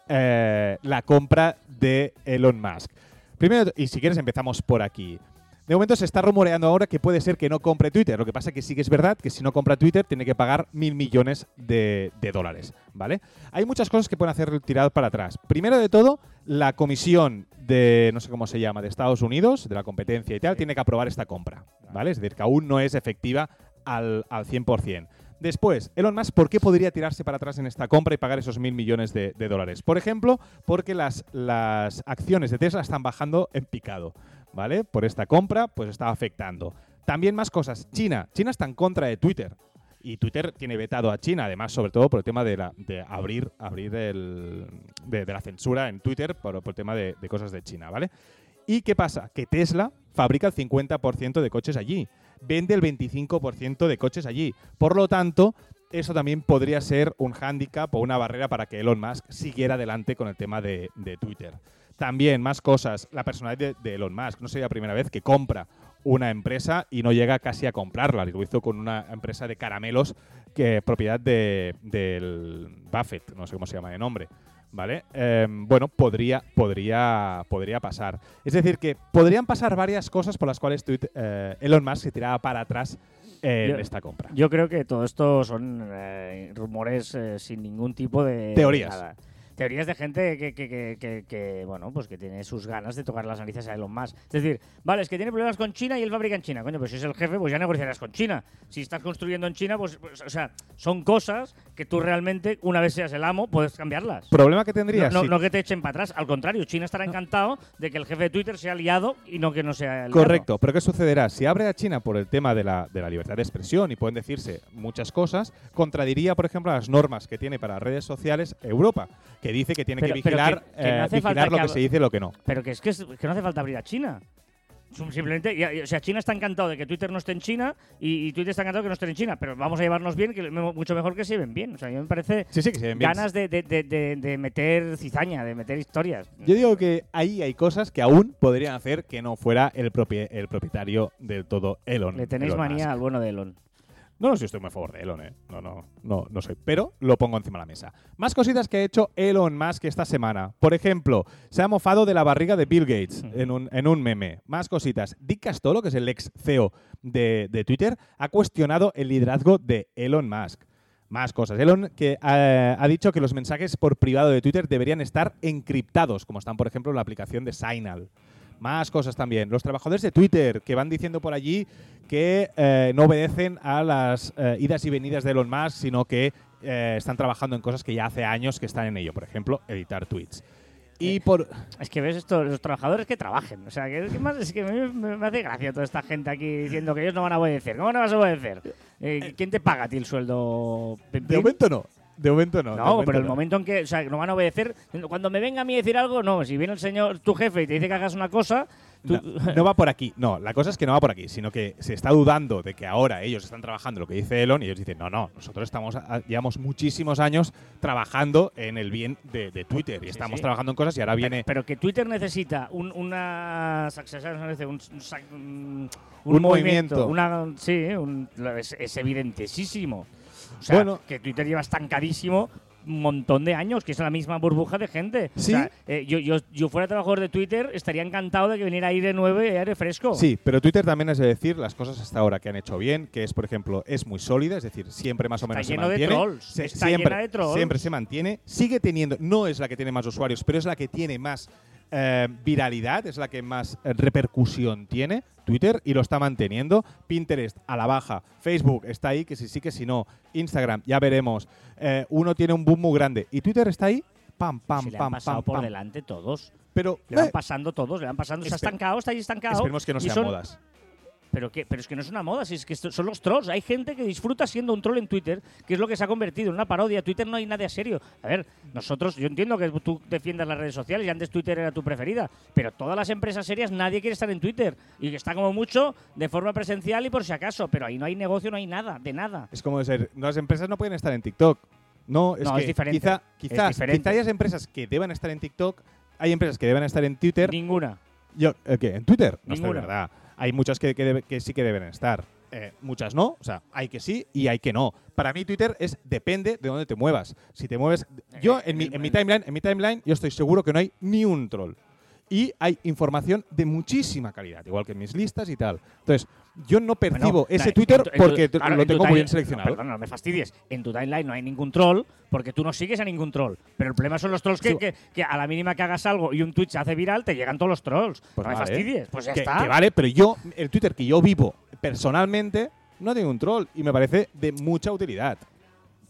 eh, la compra de Elon Musk. Primero, y si quieres empezamos por aquí. De momento se está rumoreando ahora que puede ser que no compre Twitter. Lo que pasa que sí que es verdad que si no compra Twitter tiene que pagar mil millones de, de dólares. ¿Vale? Hay muchas cosas que pueden hacer tirar para atrás. Primero de todo, la comisión de, no sé cómo se llama, de Estados Unidos, de la competencia y tal, tiene que aprobar esta compra. ¿Vale? Es decir, que aún no es efectiva al, al 100%. Después, Elon Musk, ¿por qué podría tirarse para atrás en esta compra y pagar esos mil millones de, dólares? Por ejemplo, porque las, las acciones de Tesla están bajando en picado, ¿vale? Por esta compra, pues está afectando. También más cosas. China. China está en contra de Twitter. Y Twitter tiene vetado a China, además, sobre todo por el tema de, la, de abrir, abrir de, la censura en Twitter por, por el tema de, de cosas de China, ¿vale? ¿Y qué pasa? Que Tesla fabrica el 50% de coches allí, vende el 25% de coches allí. Por lo tanto, eso también podría ser un hándicap o una barrera para que Elon Musk siguiera adelante con el tema de, Twitter. También, más cosas, la personalidad de, de Elon Musk. No sería la primera vez que compra una empresa y no llega casi a comprarla. Lo hizo con una empresa de caramelos que propiedad de, del Buffett, no sé cómo se llama de nombre. ¿Vale? Eh, bueno, podría, podría, podría pasar. Es decir, que podrían pasar varias cosas por las cuales Twitter- eh, Elon Musk se tiraba para atrás en Yo- esta compra. Yo creo que todo esto son eh, rumores eh, sin ningún tipo de Teorías. nada. Teorías de gente que, que- que- bueno, pues que tiene sus ganas de tocar las narices a Elon Musk. Es decir, vale, es que tiene problemas con China y él fabrica en China. Coño, pues si es el jefe, pues ya negociarás con China. Si estás construyendo en China, pues, pues, o sea, son cosas que tú realmente, una vez seas el amo, puedes cambiarlas. Problema que tendría No, no- si- no que te echen para atrás, al contrario, China estará encantado de que el jefe de Twitter sea aliado y no que no sea aliado. Correcto, pero ¿qué sucederá? Si abre a China por el tema de la, de la libertad de expresión y pueden decirse muchas cosas, contradiría, por ejemplo, las normas que tiene para redes sociales Europa, que dice que tiene Pero- que vigilar, que- que no eh, vigilar lo que se dice y lo que no. Pero que es que, es- que no hace falta abrir a China. Sim- Simplemente, ya- o sea, China está encantado de que Twitter no esté en China y, y Twitter está encantado de que no esté en China, pero vamos a llevarnos bien, que mucho mejor que se lleven bien. O sea, a mí me parece Sí, sí, que se ven bien. ganas de, de- de- de- de meter cizaña, de meter historias. Yo digo que ahí hay cosas que aún podrían hacer que no fuera el, propie- el propietario del todo Elon. Le tenéis Elon manía Musk. al bueno de Elon. No, no, si estoy muy a favor de Elon, ¿eh? No, no, no, no soy. Pero lo pongo encima de la mesa. Más cositas que ha hecho Elon Musk esta semana. Por ejemplo, se ha mofado de la barriga de Bill Gates en un, en un meme. Más cositas. Dick Castolo, que es el ex CEO de, de Twitter, ha cuestionado el liderazgo de Elon Musk. Más cosas. Elon que eh, ha dicho que los mensajes por privado de Twitter deberían estar encriptados, como están, por ejemplo, en la aplicación de Signal. Más cosas también. Los trabajadores de Twitter que van diciendo por allí que eh, no obedecen a las eh, idas y venidas de Elon Musk, sino que eh, están trabajando en cosas que ya hace años que están en ello. Por ejemplo, editar tweets. Y por. Es que ves esto, los trabajadores que trabajen. O sea, que, que más, es que me, me- me hace gracia toda esta gente aquí diciendo que ellos no van a obedecer. ¿Cómo no vas a obedecer? Eh, ¿Quién te paga a ti el sueldo? ¿Pim, De momento no. De momento no. No, momento pero el no. momento en que, o sea, no van a obedecer, cuando me venga a mí a decir algo, no, si viene el señor, tu jefe y te dice que hagas una cosa, tú, No, no va por aquí. No, la cosa es que no va por aquí, sino que se está dudando de que ahora ellos están trabajando lo que dice Elon y ellos dicen, no, no, nosotros estamos a- llevamos muchísimos años trabajando en el bien de, de Twitter y Sí, estamos sí. trabajando en cosas y ahora viene pero que Twitter necesita un, una sé, un, un movimiento. una, sí, es, es evidentísimo. O sea, Bueno. que Twitter lleva estancadísimo un montón de años, que es la misma burbuja de gente. Sí. O sea, eh, yo, yo, yo fuera trabajador de Twitter, estaría encantado de que viniera aire nuevo y aire fresco. Sí, pero Twitter también es de decir las cosas hasta ahora que han hecho bien, que es, por ejemplo, es muy sólida, es decir, siempre más o Está menos lleno se de mantiene. trolls, Se- está siempre, llena de trolls. siempre se mantiene. Sigue teniendo, no es la que tiene más usuarios, pero es la que tiene más eh, viralidad, es la que más eh, repercusión tiene. Twitter y lo está manteniendo. Pinterest a la baja. Facebook está ahí, que si sí, que si no. Instagram, ya veremos. Eh, uno tiene un boom muy grande. Y Twitter está ahí, pam, pam, Si le han pam, pasado pam, por pam. delante todos. Pero Le van eh, pasando todos, le van pasando. Se ha estancado, está ahí estancado. esperemos que no sean son- modas. Pero, que, pero es que no es una moda, si es que son los trolls. Hay gente que disfruta siendo un troll en Twitter, que es lo que se ha convertido en una parodia. Twitter no hay nadie serio. A ver, nosotros, yo entiendo que tú defiendas las redes sociales y antes Twitter era tu preferida, pero todas las empresas serias nadie quiere estar en Twitter. Y que está como mucho de forma presencial y por si acaso, pero ahí no hay negocio, no hay nada, de nada. Es como decir, las empresas no pueden estar en TikTok. No, es No, que es diferente. quizá, Es quizás, diferente. quizá hayas empresas que deban estar en TikTok, hay empresas que deben estar en Twitter. Ninguna. Yo, ¿el qué? ¿En Twitter? No está de Ninguna. verdad. Hay muchas que, que que sí que deben estar. Eh, muchas no, o sea, hay que sí y hay que no. Para mí Twitter es depende de dónde te muevas. Si te mueves, yo en mi, en mi timeline, en mi timeline, yo estoy seguro que no hay ni un troll. Y hay información de muchísima calidad, igual que en mis listas y tal. Entonces, yo no percibo Bueno, ese en tu- Twitter en tu- porque claro, lo tengo muy bien seleccionado. No, perdona, no me fastidies. En tu timeline no hay ningún troll porque tú no sigues a ningún troll. Pero el problema son los trolls que, Sí. que- que a la mínima que hagas algo y un tweet se hace viral, te llegan todos los trolls. Pues no me fastidies. Pues ya que, está. que vale, pero yo, el Twitter que yo vivo personalmente, no tengo un troll y me parece de mucha utilidad.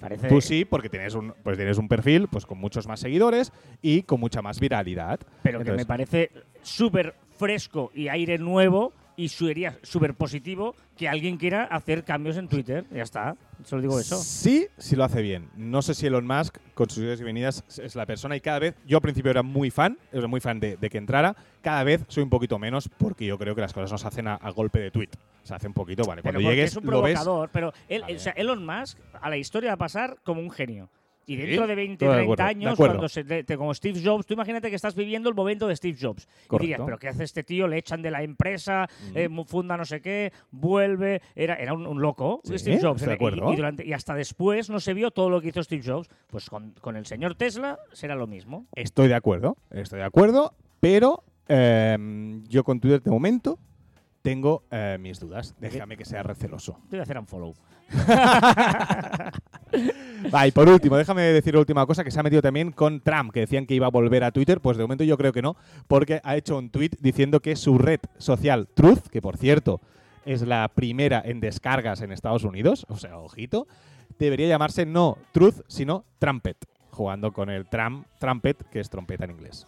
Parece- Tú sí, porque tienes un, pues tienes un perfil pues con muchos más seguidores y con mucha más viralidad. Pero que me parece súper fresco y aire nuevo y sería súper positivo que alguien quiera hacer cambios en Twitter. Ya está, solo digo eso. Sí, si lo hace bien. No sé si Elon Musk, con sus ideas y venidas, es la persona y cada vez, yo al principio era muy fan, era muy fan de, de que entrara, cada vez soy un poquito menos porque yo creo que las cosas no se hacen a, a golpe de tweet. Se hace un poquito, vale. Pero Cuando llegues, es un lo ves. provocador, pero él, Vale. o sea, Elon Musk a la historia va a pasar como un genio. Y dentro de 20, todo de 30 acuerdo, de años, cuando se te, te- como Steve Jobs, tú imagínate que estás viviendo el momento de Steve Jobs. Y dirías, pero ¿qué hace este tío? Le echan de la empresa, eh, funda no sé qué, vuelve. Era, era un, un loco, Sí, Steve Jobs. de y-. Y, durante- y hasta después no se vio todo lo que hizo Steve Jobs. Pues con, con el señor Tesla será lo mismo. Estoy de acuerdo, estoy de acuerdo, pero em, yo con Twitter de momento tengo eh, mis dudas. Déjame que sea receloso. Te voy a hacer un follow. Va, y por último, déjame decir la última cosa que se ha metido también con Trump, que decían que iba a volver a Twitter. Pues de momento yo creo que no, porque ha hecho un tweet diciendo que su red social Truth, que por cierto es la primera en descargas en Estados Unidos, o sea, ojito, debería llamarse no Truth, sino Trumpet, jugando con el Trump, Trumpet, que es trompeta en inglés.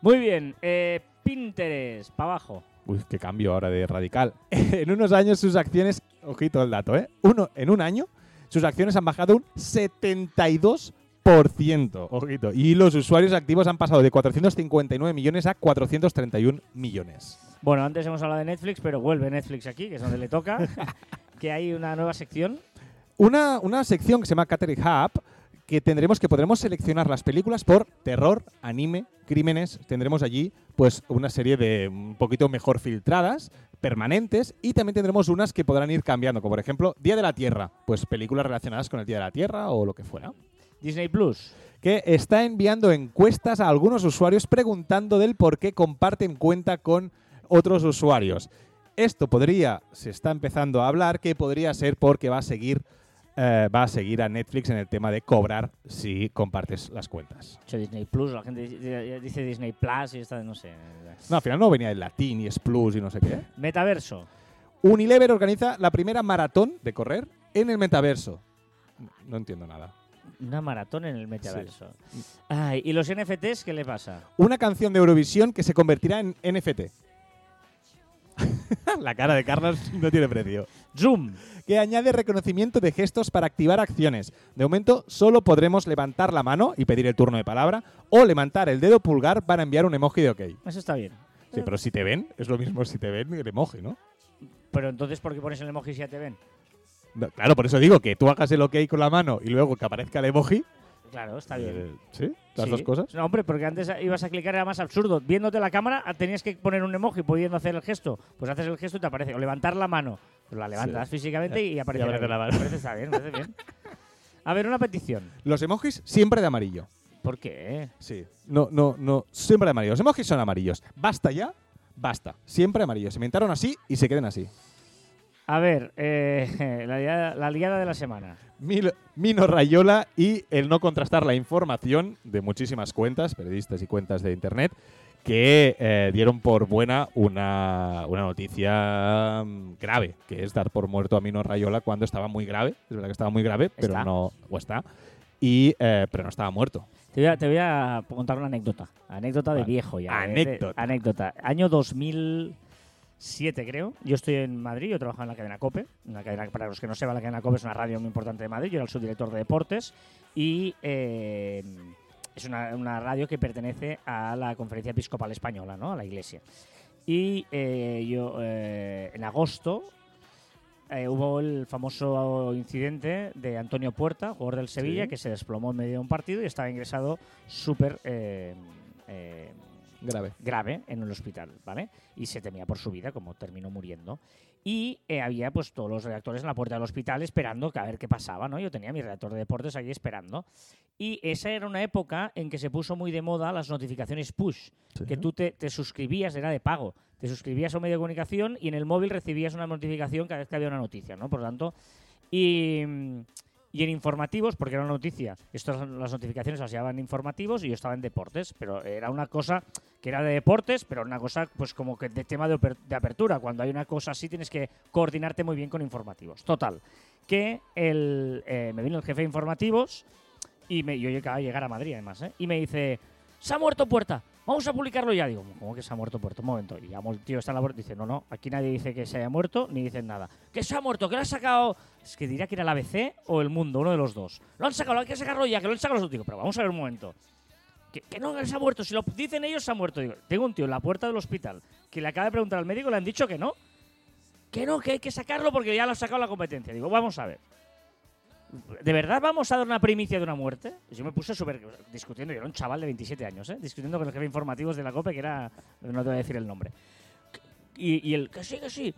Muy bien, eh, Pinterest, para abajo. Uy, qué cambio ahora de radical. en unos años sus acciones, ojito el dato, ¿eh? Uno, en un año sus acciones han bajado un 72%, ojito. Y los usuarios activos han pasado de 459 millones a 431 millones. Bueno, antes hemos hablado de Netflix, pero vuelve Netflix aquí, que es donde le toca. que hay una nueva sección. Una, una sección que se llama Catering Hub que tendremos que podremos seleccionar las películas por terror, anime, crímenes. Tendremos allí pues una serie de un poquito mejor filtradas, permanentes y también tendremos unas que podrán ir cambiando, como por ejemplo Día de la Tierra, pues películas relacionadas con el Día de la Tierra o lo que fuera. Disney Plus. Que está enviando encuestas a algunos usuarios preguntando del por qué comparten cuenta con otros usuarios. Esto podría, se está empezando a hablar, que podría ser porque va a seguir eh, va a seguir a Netflix en el tema de cobrar si compartes las cuentas. Dicho Disney Plus, la gente dice, dice Disney Plus y está, no sé. No, al final no venía en latín y es plus y no sé qué. Metaverso. Unilever organiza la primera maratón de correr en el metaverso. No entiendo nada. Una maratón en el metaverso. Ay, ¿Y los NFTs qué le pasa? Una canción de Eurovisión que se convertirá en NFT. la cara de Carlos no tiene precio. Zoom. que añade reconocimiento de gestos para activar acciones. De momento, solo podremos levantar la mano y pedir el turno de palabra o levantar el dedo pulgar para enviar un emoji de OK. Eso está bien. Sí, pero si te ven, es lo mismo si te ven el emoji, ¿no? Pero entonces, ¿por qué pones el emoji si ya te ven? No, Claro, por eso digo que tú hagas el OK con la mano y luego que aparezca el emoji. Claro, está bien. eh, ¿Sí? Las Sí. dos cosas. No, hombre, porque antes ibas a clicar, era más absurdo. Viéndote la cámara, ah, tenías que poner un emoji pudiendo hacer el gesto. Pues haces el gesto y te aparece. O levantar la mano. Pues la levantas físicamente y aparece, la mano. Me parece está bien, me parece bien. A ver, una petición. Los emojis siempre de amarillo. ¿Por qué? Sí. No, no, no. Siempre de amarillo. Los emojis son amarillos. Basta ya. Basta. Siempre amarillos. Se inventaron así y se queden así. A ver, eh, la, liada, la, liada, de la semana. Mino Rayola y el no contrastar la información de muchísimas cuentas, periodistas y cuentas de Internet, que eh, dieron por buena una, una, noticia mm, grave, que es dar por muerto a Mino Rayola cuando estaba muy grave. Es verdad que estaba muy grave, pero no. O está. Y, eh, pero no estaba muerto. Te voy, a, te voy, a, contar una anécdota. Anécdota de viejo ya. Anécdota. Anécdota. Año 2000. 7, creo. Yo estoy en Madrid, yo trabajo en la cadena COPE. Una cadena, para los que no sepan, la cadena COPE es una radio muy importante de Madrid. Yo era el subdirector de deportes y eh, es una, una, radio que pertenece a la Conferencia Episcopal Española, ¿no? a la Iglesia. Y eh, yo, eh, en agosto, hubo el famoso incidente de Antonio Puerta, jugador del Sevilla, que se desplomó en medio de un partido y estaba ingresado súper Grave. grave en el hospital, ¿vale? Y se temía por su vida, como terminó muriendo. Y eh, había pues todos los redactores en la puerta del hospital esperando a ver qué pasaba, ¿no? Yo tenía mi redactor de deportes allí esperando. Y esa era una época en que se puso muy de moda las notificaciones push, que tú te, te suscribías, era de pago. Te suscribías a un medio de comunicación y en el móvil recibías una notificación cada vez que había una noticia, ¿no? Por lo tanto, y, mm, y en informativos, porque era una noticia, estas las notificaciones las llevaban informativos y yo estaba en deportes, pero era una cosa que era de deportes, pero una cosa pues como que de tema de, apertura. Cuando hay una cosa así tienes que coordinarte muy bien con informativos. Total, que el, eh, me vino el jefe de informativos y yo acababa de llegar a Madrid además, ¿eh? y me dice, se ha muerto Puerta. Vamos a publicarlo ya. Digo, ¿cómo que se ha muerto Puerto? Un momento. Y llamo el tío, está en la puerta. Dice, no, no, aquí nadie dice que se haya muerto, ni dicen nada. ¿Que se ha muerto? ¿Que lo ha sacado? Es que diría que era el ABC o el mundo, uno de los dos. Lo han sacado, hay que sacarlo ya, que lo han sacado los dos. Digo, pero vamos a ver un momento. Que, que no, que se ha muerto. Si lo dicen ellos, se ha muerto. Digo, tengo un tío en la puerta del hospital que le acaba de preguntar al médico, le han dicho que no. Que no, que hay que sacarlo porque ya lo ha sacado la competencia. Digo, vamos a ver. ¿De verdad vamos a dar una primicia de una muerte? Yo me puse súper discutiendo, yo era un chaval de 27 años, ¿eh? discutiendo con el jefe de informativos de la COPE, que era, no te voy a decir el nombre. Y, y el, que sí, que sí.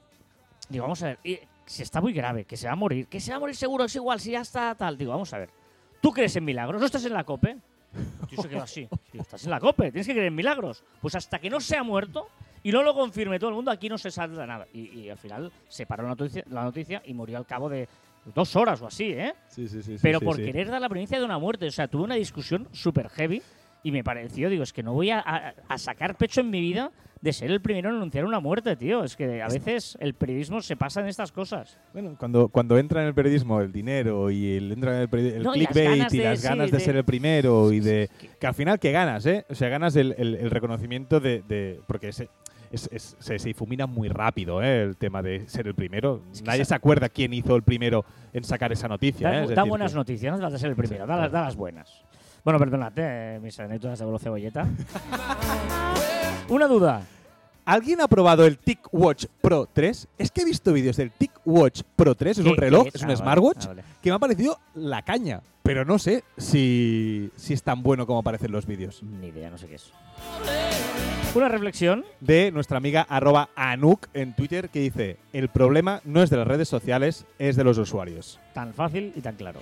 Digo, vamos a ver, si está muy grave, que se va a morir, que se va a morir seguro, es igual, si ya está tal. Digo, vamos a ver, ¿tú crees en milagros? ¿No estás en la COPE? Yo se quedó así. Digo, estás en la COPE, tienes que creer en milagros. Pues hasta que no se ha muerto y no lo confirme todo el mundo, aquí no se salda nada. Y, y al final se paró la noticia y murió al cabo de dos horas o así, ¿eh? Sí, sí, sí. Pero por querer dar la primicia de una muerte. O sea, tuve una discusión súper heavy y me pareció, digo, es que no voy a, a- a sacar pecho en mi vida de ser el primero en anunciar una muerte, tío. Es que a veces el periodismo se pasa en estas cosas. Bueno, cuando, cuando entra en el periodismo el dinero y el, entra en el, el No, y las clickbait y las sí, ganas de, de- ser el primero y de... Que- Que al final que ganas, ¿eh? O sea, ganas el, el- el reconocimiento de... de- porque se, es- es- se, se difumina muy rápido, ¿eh? El tema de ser el primero. Es que Nadie se acuerda quién hizo el primero en sacar esa noticia, Da, ¿eh? Da buenas que- noticias, no las de ser el primero, Sí, da, las, claro. da las buenas. Bueno, perdonad, eh, mis anécdotas de Cebolleta. una duda. ¿Alguien ha probado el TicWatch Pro 3? Es que he visto vídeos del TicWatch Pro 3, es ¿Qué- un reloj, es Ah, un vale, smartwatch, ah, vale. que me ha parecido la caña. Pero no sé si, si es tan bueno como aparecen los vídeos. Ni idea, no sé qué es. Una reflexión. De nuestra amiga arroba Anuk en Twitter que dice, el problema no es de las redes sociales, es de los usuarios. Tan fácil y tan claro.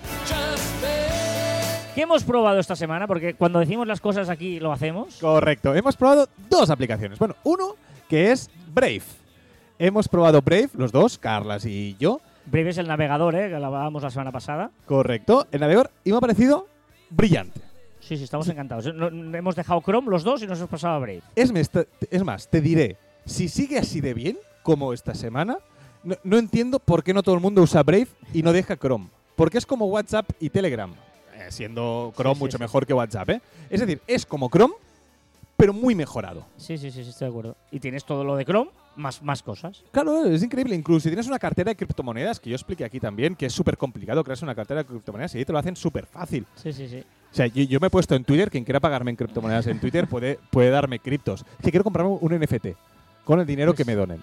¿Qué hemos probado esta semana? Porque cuando decimos las cosas aquí lo hacemos. Correcto, hemos probado dos aplicaciones. Bueno, uno que es Brave. Hemos probado Brave, los dos, Carlas y yo. Brave es el navegador, ¿eh? que hablábamos la semana pasada. Correcto, el navegador y me ha parecido brillante. Sí, sí, estamos encantados. No- hemos dejado Chrome los dos y nos hemos pasado a Brave. Es, es más, te diré, si sigue así de bien como esta semana, no, no entiendo por qué no todo el mundo usa Brave y no deja Chrome. Porque es como WhatsApp y Telegram, eh, siendo Chrome sí, mucho sí. mejor que WhatsApp. ¿eh? Es decir, es como Chrome, pero muy mejorado. Sí, sí, sí, estoy de acuerdo. Y tienes todo lo de Chrome, más, más cosas. Claro, es increíble. Incluso si tienes una cartera de criptomonedas, que yo expliqué aquí también, que es súper complicado crear una cartera de criptomonedas y ahí te lo hacen súper fácil. Sí, sí, sí. O sea, yo, yo me he puesto en Twitter, quien quiera pagarme en criptomonedas en Twitter puede, puede darme criptos. Es que quiero comprarme un NFT con el dinero que Pues- me donen.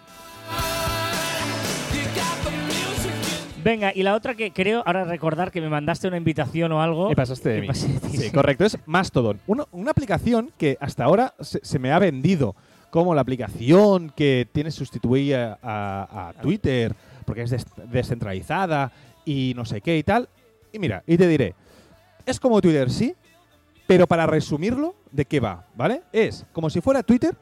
Venga, y la otra que creo, ahora recordar que me mandaste una invitación o algo. Me pasaste de que mí. pasé Sí, correcto. Es Mastodon. Una, una aplicación que hasta ahora se, se me ha vendido como la aplicación que tiene sustituir a, a- a Twitter porque es des- descentralizada y no sé qué y tal. Y mira, y te diré, es como Twitter, sí, pero para resumirlo, ¿de qué va? ¿Vale? Es como si fuera Twitter,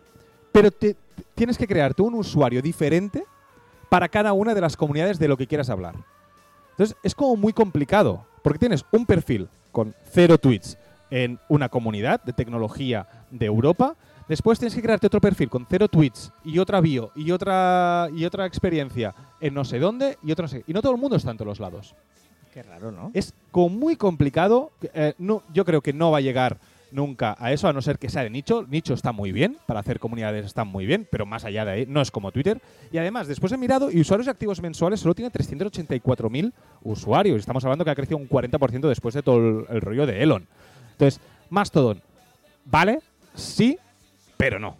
pero te- tienes que crearte un usuario diferente para cada una de las comunidades de lo que quieras hablar. Entonces, es como muy complicado, porque tienes un perfil con cero tweets en una comunidad de tecnología de Europa, después tienes que crearte otro perfil con cero tweets y otra bio y otra y otra experiencia en no sé dónde y otro no sé. Y no todo el mundo está en todos los lados. Qué raro, ¿no? Es como muy complicado. eh, no, yo creo que no va a llegar nunca a eso, a no ser que sea de nicho. Nicho está muy bien, para hacer comunidades está muy bien, pero más allá de ahí no es como Twitter. Y además, después he mirado y usuarios activos mensuales solo tiene 384.000 usuarios. Estamos hablando que ha crecido un 40% después de todo el, el rollo de Elon. Entonces, Mastodon, ¿vale? Sí, pero no.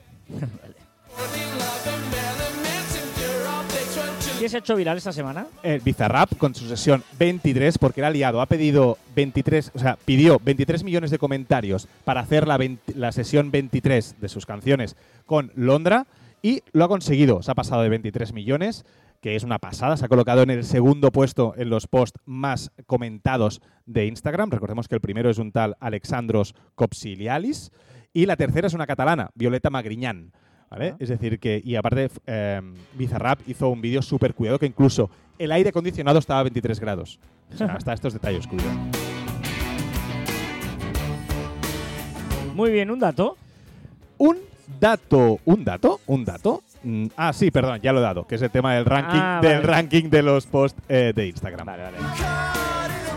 ¿Qué se ha hecho viral esta semana? el Bizarrap con su sesión 23 porque era liado. Ha pedido 23, o sea, pidió 23 millones de comentarios para hacer la, 20 la sesión 23 de sus canciones con Londra y lo ha conseguido. Se ha pasado de 23 millones, que es una pasada. Se ha colocado en el segundo puesto en los posts más comentados de Instagram. Recordemos que el primero es un tal Alexandros Copsilialis y la tercera es una catalana, Violeta Magriñán. ¿Vale? Es decir, que, y aparte, eh, Bizarrap hizo un vídeo súper cuidado que incluso el aire acondicionado estaba a 23 grados. O sea, hasta estos detalles, cuidado. Muy bien, un dato. Un dato, un dato, un dato. Mm, ah, sí, perdón, ya lo he dado, que es el tema del ranking, Ah, del vale. ranking de los posts eh, de Instagram. Vale, vale.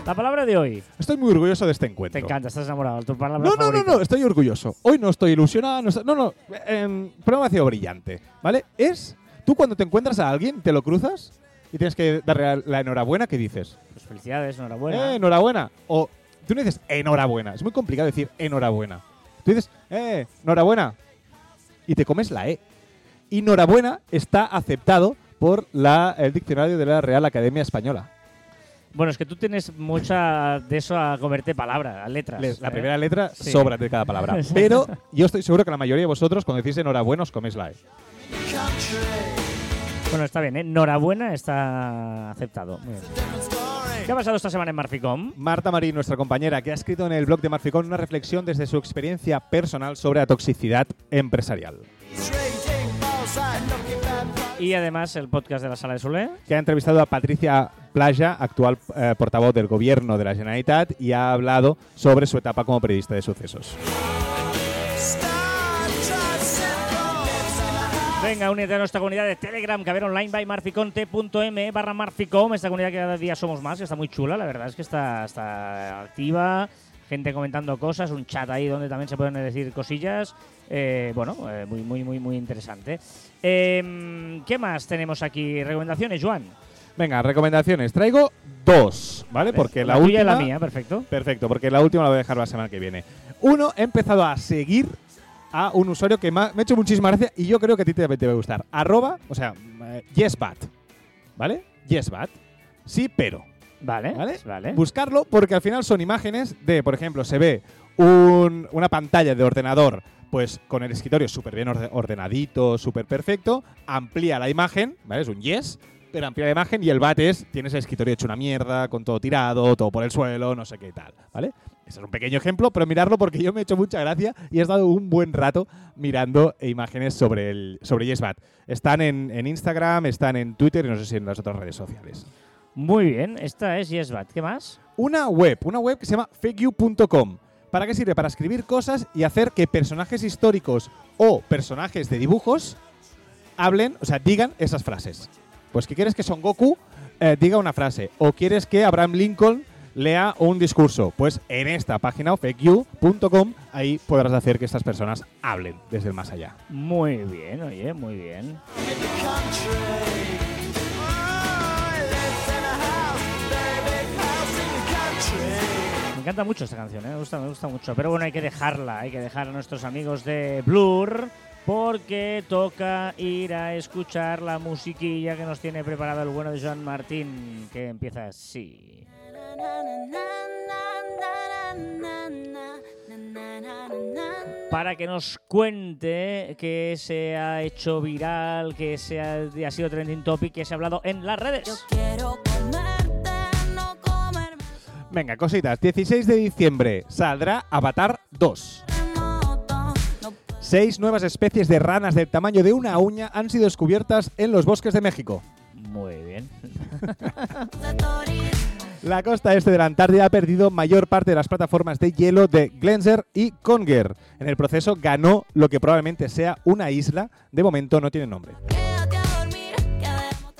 La palabra de hoy. Estoy muy orgulloso de este encuentro. Te encanta, estás enamorado. Tu palabra No, no, no, favorita. no, estoy orgulloso. Hoy no estoy ilusionado. No, está- no, no, me ha sido brillante, ¿vale? Es, tú cuando te encuentras a alguien, te lo cruzas y tienes que darle la enhorabuena, ¿qué dices? Pues felicidades, enhorabuena. Eh, enhorabuena. O tú no dices enhorabuena. Es muy complicado decir enhorabuena. Tú dices, eh, enhorabuena. Y te comes la E. Y enhorabuena está aceptado por la, el diccionario de la Real Academia Española. Bueno, es que tú tienes mucha de eso a comerte palabras, a letras. Les- La ¿eh? primera letra Sí. sobra de cada palabra. Pero yo estoy seguro que la mayoría de vosotros, cuando decís enhorabuena, os coméis la E. Bueno, está bien, ¿eh? Enhorabuena está aceptado. Muy bien. ¿Qué ha pasado esta semana en Marficom? Marta Marín, nuestra compañera, que ha escrito en el blog de Marficón una reflexión desde su experiencia personal sobre la toxicidad empresarial. Y además el podcast de la Sala de Solé. que ha entrevistado a Patricia Playa, actual eh, portavoz del gobierno de la Generalitat, y ha hablado sobre su etapa como periodista de sucesos. Venga, únete a nuestra comunidad de Telegram, que a ver online by marficonte.m barra marficom. Esta comunidad que cada día somos más, que está muy chula, la verdad es que está, está activa. Gente comentando cosas, un chat ahí donde también se pueden decir cosillas. Eh, bueno, eh, muy, muy, muy, muy interesante. Em, ¿Qué más tenemos aquí? ¿Recomendaciones, Joan? Venga, recomendaciones. Traigo dos, ¿vale? Porque la, tuya última. y la mía, perfecto. Perfecto, porque la última la voy a dejar la semana que viene. Uno, he empezado a seguir a un usuario que me ha, hecho muchísima gracia y yo creo que a ti te, te va a gustar. Arroba, o sea, eh, yesbat. ¿Vale? Yesbat. Sí, pero. Vale, ¿Vale? vale. Buscarlo porque al final son imágenes de, por ejemplo, se ve un- una pantalla de ordenador, pues con el escritorio súper bien orde- ordenadito, súper perfecto, amplía la imagen, ¿vale? Es un yes, pero amplía la imagen y el bat es, tienes el escritorio hecho una mierda, con todo tirado, todo por el suelo, no sé qué tal, ¿vale? Ese es un pequeño ejemplo, pero mirarlo porque yo me he hecho mucha gracia y he estado un buen rato mirando imágenes sobre el sobre YesBat. Están en, en Instagram, están en Twitter y no sé si en las otras redes sociales Muy bien, esta es YesBat. ¿Qué más? una web, una web que se llama fakeyou.com. ¿Para qué sirve? Para escribir cosas y hacer que personajes históricos o personajes de dibujos hablen, o sea, digan esas frases. Pues que quieres que Son Goku eh, diga una frase o quieres que Abraham Lincoln lea un discurso, pues en esta página fakeyou.com ahí podrás hacer que estas personas hablen desde el más allá. Muy bien, oye, muy bien. Encanta mucho esta canción, ¿eh? me, gusta, me gusta mucho. Pero bueno, hay que dejarla, hay que dejar a nuestros amigos de Blur porque toca ir a escuchar la musiquilla que nos tiene preparado el bueno de Joan Martín, que empieza así. Para que nos cuente que se ha hecho viral, que se ha, sido trending topic, que se ha hablado en las Yo redes. quiero no comerme Venga, cositas. 16 de diciembre saldrá Avatar 2. moto. No Seis nuevas especies de ranas del tamaño de una uña han sido descubiertas en los bosques de México. Muy bien. La costa este de la Antártida ha perdido mayor parte de las plataformas de hielo de Glenser y Conger. En el proceso ganó lo que probablemente sea una isla, de momento no tiene nombre.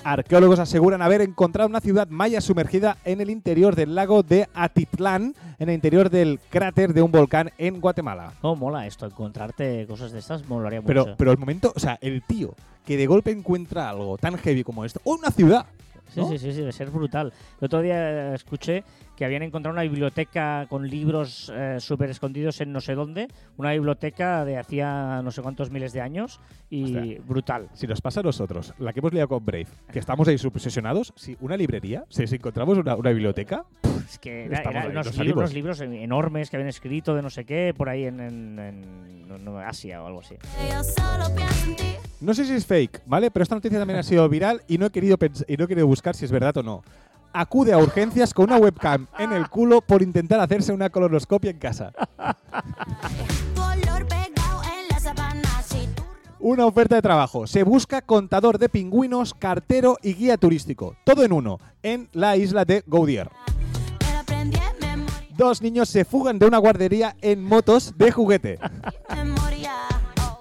Arqueólogos aseguran haber encontrado una ciudad maya sumergida en el interior del lago de Atitlán, en el interior del cráter de un volcán en Guatemala. Oh, mola esto, encontrarte cosas de estas molaría Pero, mucho. pero el momento, o sea, el tío que de golpe encuentra algo tan heavy como esto, o una ciudad, ¿no? sí, sí, sí, debe ser brutal. El otro día eh, escuché que habían encontrado una biblioteca con libros eh, súper escondidos en no sé dónde, una biblioteca de hacía no sé cuántos miles de años y brutal. Si nos pasa a nosotros, la que hemos liado con Brave, que estamos ahí obsesionados, si una librería, si encontramos una, una biblioteca, Es que era, era ahí, unos, nos libros, unos libros en- enormes que habían escrito de no sé qué por ahí en, en- en- Asia o algo así. No sé si es fake, ¿vale? Pero esta noticia también ha sido viral y no he querido, y no he querido buscar si es verdad o no. Acude a urgencias con una webcam en el culo por intentar hacerse una colonoscopia en casa. Una oferta de trabajo. Se busca contador de pingüinos, cartero y guía turístico. Todo en uno, en la isla de Goudier. Dos niños se fugan de una guardería en motos de juguete.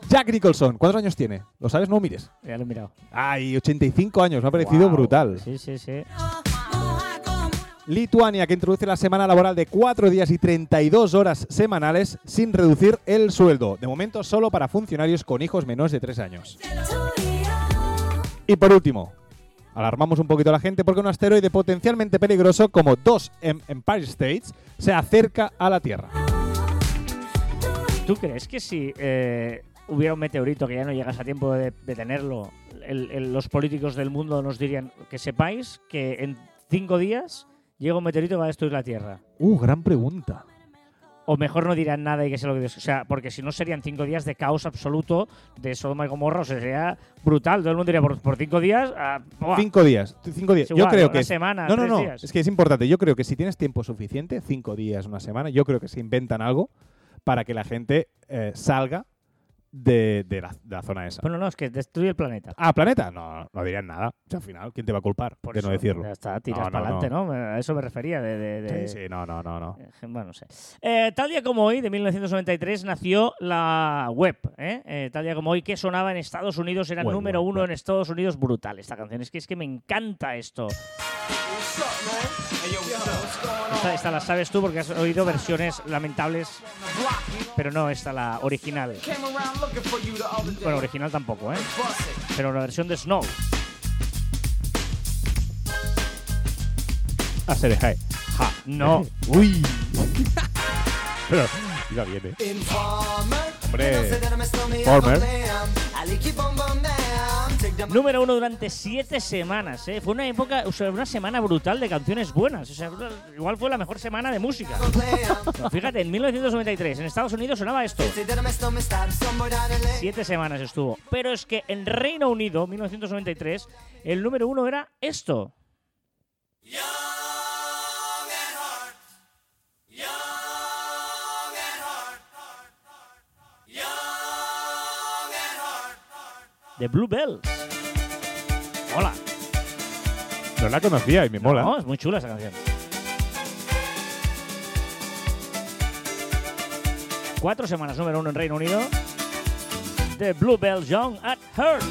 Jack Nicholson, ¿cuántos años tiene? ¿Lo sabes? No mires. Ya lo he mirado. Ay, 85 años, me ha parecido brutal. Sí, sí, sí. Lituania, que introduce la semana laboral de 4 días y 32 horas semanales sin reducir el sueldo. De momento solo para funcionarios con hijos menores de 3 años. Y por último, alarmamos un poquito a la gente porque un asteroide potencialmente peligroso como dos en Empire States se acerca a la Tierra. ¿Tú crees que si eh, hubiera un meteorito que ya no llegas a tiempo de detenerlo, el- el- los políticos del mundo nos dirían que sepáis que en cinco días llega un meteorito que va a destruir la Tierra? Uh, gran pregunta. O mejor no dirán nada y que sea lo que Dios. O sea, porque si no serían cinco días de caos absoluto de Sodoma y Gomorra, o sea, sería brutal. Todo el mundo diría por, por cinco días. ah. Cinco días. Cinco días. Yo creo una que. semana, no, no, no. días. Es que es importante. Yo creo que si tienes tiempo suficiente, cinco días, una semana, yo creo que se inventan algo para que la gente eh, salga de, de la, de la zona esa. Bueno, no, es que destruye el planeta. Ah, planeta. No, no dirían nada. O sea, al final, ¿quién te va a culpar Por de eso, no decirlo? Ya está, tiras No, para adelante, no. ¿no? A eso me refería. De, de- Sí, sí, no, no, no, no. Eh, Bueno, no sé. Eh, tal día como hoy, de 1993, nació la web. ¿eh? Eh, tal día como hoy, que sonaba en Estados Unidos, era Web, número uno en Estados Unidos. Brutal esta canción. Es que, es que me encanta esto. Esta, esta la sabes tú porque has oído versiones lamentables, pero no esta, la original. Bueno, original tampoco, ¿eh? Pero la versión de Snow. A ser high. Ja. No. Uy. Pero iba bien, ¿eh? Hombre. Former. Número uno durante siete semanas, ¿eh? Fue una época, o sea, una semana brutal de canciones buenas. O sea, igual fue la mejor semana de música. Fíjate, en 1993 en Estados Unidos sonaba esto. Siete semanas estuvo. Pero es que en Reino Unido, 1993, el número uno era esto. The Bluebell. Hola. No la conocía y me mola. No, es muy chula esa canción. Cuatro semanas número uno en Reino Unido. The Bluebell Young at Heart.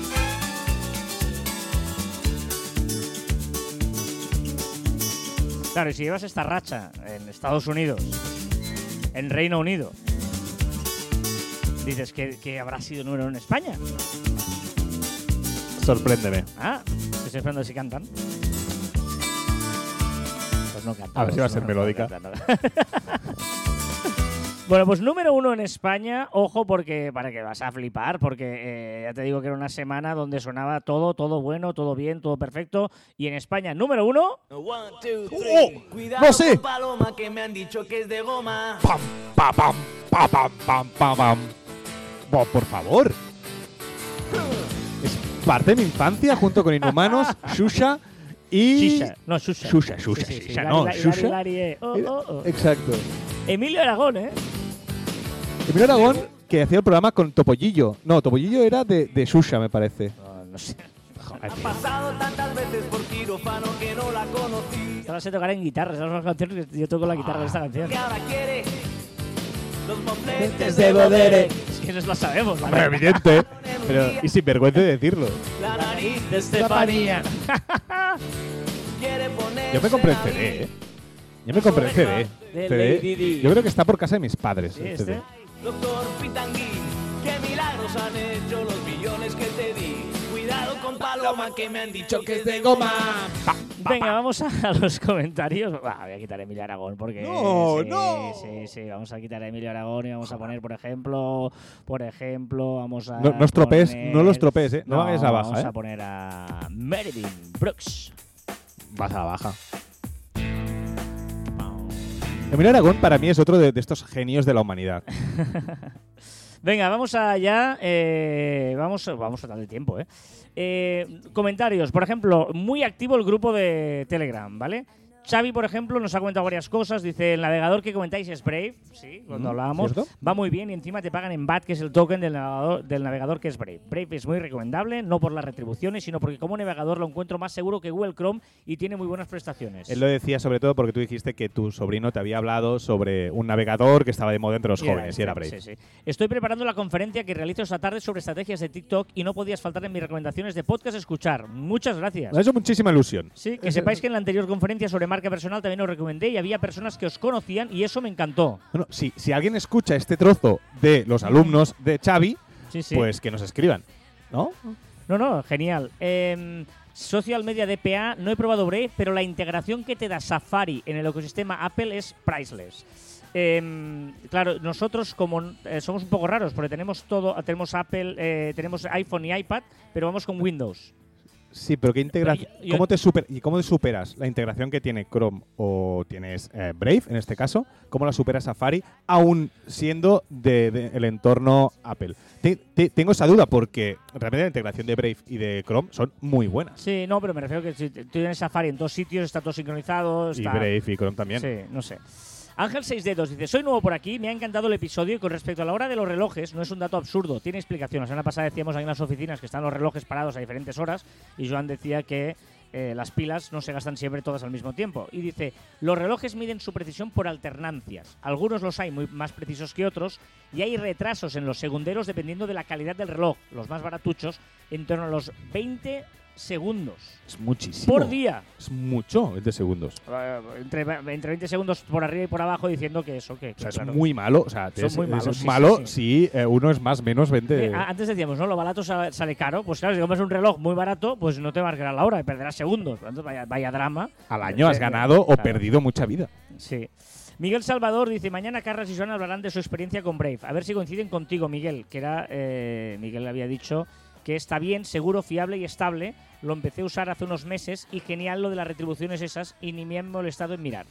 Claro, y si llevas esta racha en Estados Unidos, en Reino Unido, dices que, que habrá sido número uno en España. Sorpréndeme. Ah, estoy esperando si cantan. Pues no cantan. A ver si va a ser melódica. Bueno, pues número uno en España, ojo porque para que vas a flipar, porque eh, ya te digo que era una semana donde sonaba todo, todo bueno, todo bien, todo perfecto. Y en España, número uno, One, two, ¡Oh! three. Cuidado no sé. con paloma que me han dicho que es de goma. Pam, pa, pam, pa, pam, pam, pam, pam. Buah, por favor. Parte de mi infancia junto con Inhumanos, Shusha y. Shisha. No, Shusha. Shusha, Shusha, Sí, sí. Shisha, no, Lari, Shusha. Lari, Lari, eh. Oh, oh, oh. Exacto. Emilio Aragón, ¿eh? Emilio Aragón, que hacía el programa con Topollillo. No, Topollillo era de, de Shusha, me parece. No, no sé. Ha pasado tantas veces por quirófano que no la conocí. La sé tocar en guitarra, esa es una canción que yo toco la guitarra de esta canción. Que ahora quiere los mofletes Es de Bodere. Es que nos la sabemos. la Hombre, verdad. evidente. Pero, y sin vergüenza de decirlo. La nariz De Estefanía. Yo me compré el CD, ¿eh? Yo me compré el CD. De CD. Yo creo que está por casa de mis padres. El este. CD. Doctor Pitangui, qué milagros han hecho los millones que te di. Cuidado con paloma que me han dicho que es de goma. Venga, vamos a los comentarios. Va, voy a quitar a Emilio Aragón porque. No, sí, no. Sí, sí, vamos a quitar a Emilio Aragón y vamos a poner, por ejemplo. Por ejemplo, vamos a. No, no estropees, poner- no lo estropees, ¿eh? No, hagas la baja, Vamos ¿eh? a poner a Marilyn Brooks. Vas a la baja. Emilio Aragón para mí es otro de, de estos genios de la humanidad. Venga, vamos allá. eh, vamos, vamos a darle tiempo, ¿eh? Eh, Comentarios. Por ejemplo, muy activo el grupo de Telegram, ¿vale? Xavi, por ejemplo, nos ha comentado varias cosas. Dice, el navegador que comentáis es Brave. Sí, cuando hablábamos. ¿cierto? Va muy bien y encima te pagan en BAT, que es el token del navegador, del navegador que es Brave. Brave es muy recomendable, no por las retribuciones, sino porque como navegador lo encuentro más seguro que Google Chrome y tiene muy buenas prestaciones. Él lo decía sobre todo porque tú dijiste que tu sobrino te había hablado sobre un navegador que estaba de moda entre los jóvenes y era Brave. sí, sí. Estoy preparando la conferencia que realizo esta tarde sobre estrategias de TikTok y no podías faltar en mis recomendaciones de podcast escuchar. Muchas gracias. Me ha hecho muchísima ilusión. Sí, que sepáis que en la anterior conferencia sobre marketing marca personal también os recomendé y había personas que os conocían y eso me encantó. Bueno, si, si alguien escucha este trozo de los alumnos de Xavi, Sí, sí. pues que nos escriban, ¿no? No, no, genial. Em, Social Media DPA, no he probado Brave, pero la integración que te da Safari en el ecosistema Apple es priceless. Em, claro, nosotros como eh, somos un poco raros porque tenemos todo, tenemos Apple, eh, tenemos iPhone y iPad, pero vamos con Windows. Sí, pero ¿qué integración? ¿Cómo te super ¿Y cómo te superas la integración que tiene Chrome o tienes eh, Brave, en este caso? ¿Cómo la supera Safari, aún siendo del de, el entorno Apple? Te- te- tengo esa duda porque realmente la integración de Brave y de Chrome son muy buenas. Sí, no, pero me refiero que si tú tienes Safari en dos sitios, está todo sincronizado. Y Brave y Chrome también. Sí, no sé. Ángel 6 dedos dice, soy nuevo por aquí, me ha encantado el episodio y con respecto a la hora de los relojes, no es un dato absurdo, tiene explicación. La semana pasada decíamos ahí en las oficinas que están los relojes parados a diferentes horas y Joan decía que eh, las pilas no se gastan siempre todas al mismo tiempo. Y dice, los relojes miden su precisión por alternancias. Algunos los hay muy más precisos que otros y hay retrasos en los segunderos dependiendo de la calidad del reloj. Los más baratuchos en torno a los 20 segundos Es muchísimo. por día. Es mucho, 20 segundos. Eh, entre, entre 20 segundos por arriba y por abajo diciendo que eso, que, O sea, es claro. muy malo. O sea, Son es, muy es malos, sí, malo sí, si eh, uno es más menos 20. Eh, a- Antes decíamos, ¿no? Lo barato sale, caro. Pues claro, si compras un reloj muy barato, pues no te marcará la hora y perderás segundos. Entonces, vaya, vaya drama. Al año has Eh, ganado o perdido mucha vida. Sí. Miguel Salvador dice, mañana Carras y Joan hablarán de su experiencia con Brave. A ver si coinciden contigo, Miguel, que era, eh, Miguel había dicho que está bien, seguro, fiable y estable. Lo empecé a usar hace unos meses y genial lo de las retribuciones esas y ni me han molestado en mirar.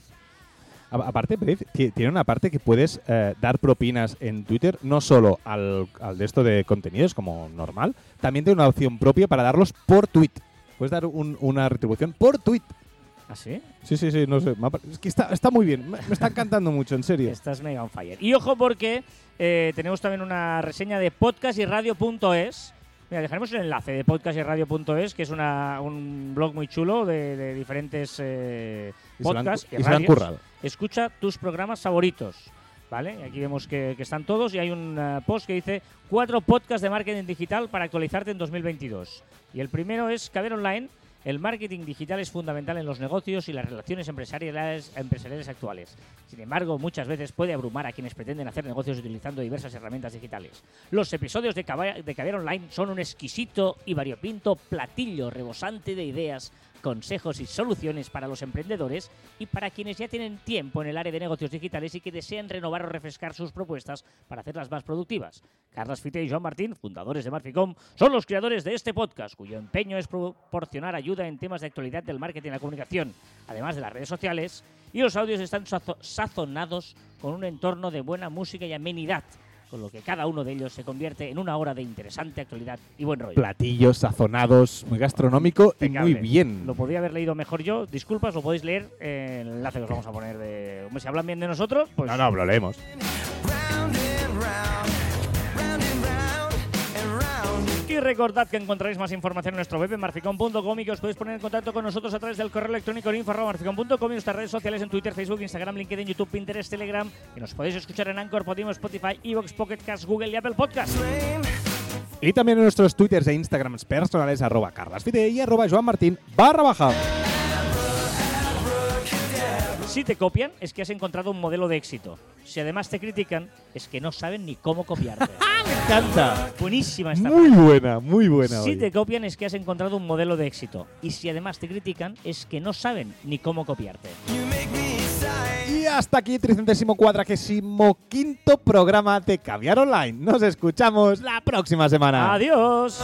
Aparte, tiene una parte que puedes eh, dar propinas en Twitter, no solo al, al de esto de contenidos como normal, también tiene una opción propia para darlos por tweet. Puedes dar un- una retribución por tweet. ¿Ah, sí? Sí, sí, sí, no sé. Es que está, está muy bien. Me, me está encantando mucho, en serio. Estás mega on fire. Y ojo porque eh, tenemos también una reseña de podcast y radio.es. Mira, dejaremos el enlace de podcast y radio.es, que es una, un blog muy chulo de, de diferentes eh, Y se lo han podcasts y se lo han radios. currado. Escucha tus programas favoritos. ¿Vale? Aquí vemos que, que están todos y hay un eh, post que dice cuatro podcasts de marketing digital para actualizarte en 2022. Y el primero es Caber Online. El marketing digital es fundamental en los negocios y las relaciones empresariales, actuales. Sin embargo, muchas veces puede abrumar a quienes pretenden hacer negocios utilizando diversas herramientas digitales. Los episodios de Caber, de Caber Online son un exquisito y variopinto platillo rebosante de ideas, consejos y soluciones para los emprendedores y para quienes ya tienen tiempo en el área de negocios digitales y que desean renovar o refrescar sus propuestas para hacerlas más productivas. Carlos Fite y Joan Martín, fundadores de Marficom, son los creadores de este podcast, cuyo empeño es proporcionar ayuda en temas de actualidad del marketing y la comunicación, además de las redes sociales, y los audios están sazo- sazonados con un entorno de buena música y amenidad, con lo que cada uno de ellos se convierte en una hora de interesante actualidad y buen rollo. Platillos sazonados, muy gastronómico y muy bien. Lo podría haber leído mejor yo. Disculpas, lo podéis leer en el enlace que os vamos a poner de. Si hablan bien de nosotros, pues. No, no, lo leemos. Recordad que encontraréis más información en nuestro web en marficom.com y que os podéis poner en contacto con nosotros a través del correo electrónico info.marficom.com y nuestras redes sociales en Twitter, Facebook, Instagram, LinkedIn, YouTube, Pinterest, Telegram. Y nos podéis escuchar en Anchor, Podimo, Spotify, Evox, Pocket Cast, Google y Apple Podcast. Y también en nuestros twitters e instagrams personales arroba carlasfide y arroba joanmartin barra baja. Si te copian, es que has encontrado un modelo de éxito. Si además te critican, es que no saben ni cómo copiarte. Me encanta. Buenísima esta Muy buena, muy buena. Si te copian es que has encontrado un modelo de éxito. Y si además te critican es que no saben ni cómo copiarte. You make me sigh. Y hasta aquí, tricentésimo cuadragésimo quinto programa de Caviar Online. Nos escuchamos la próxima semana. Adiós.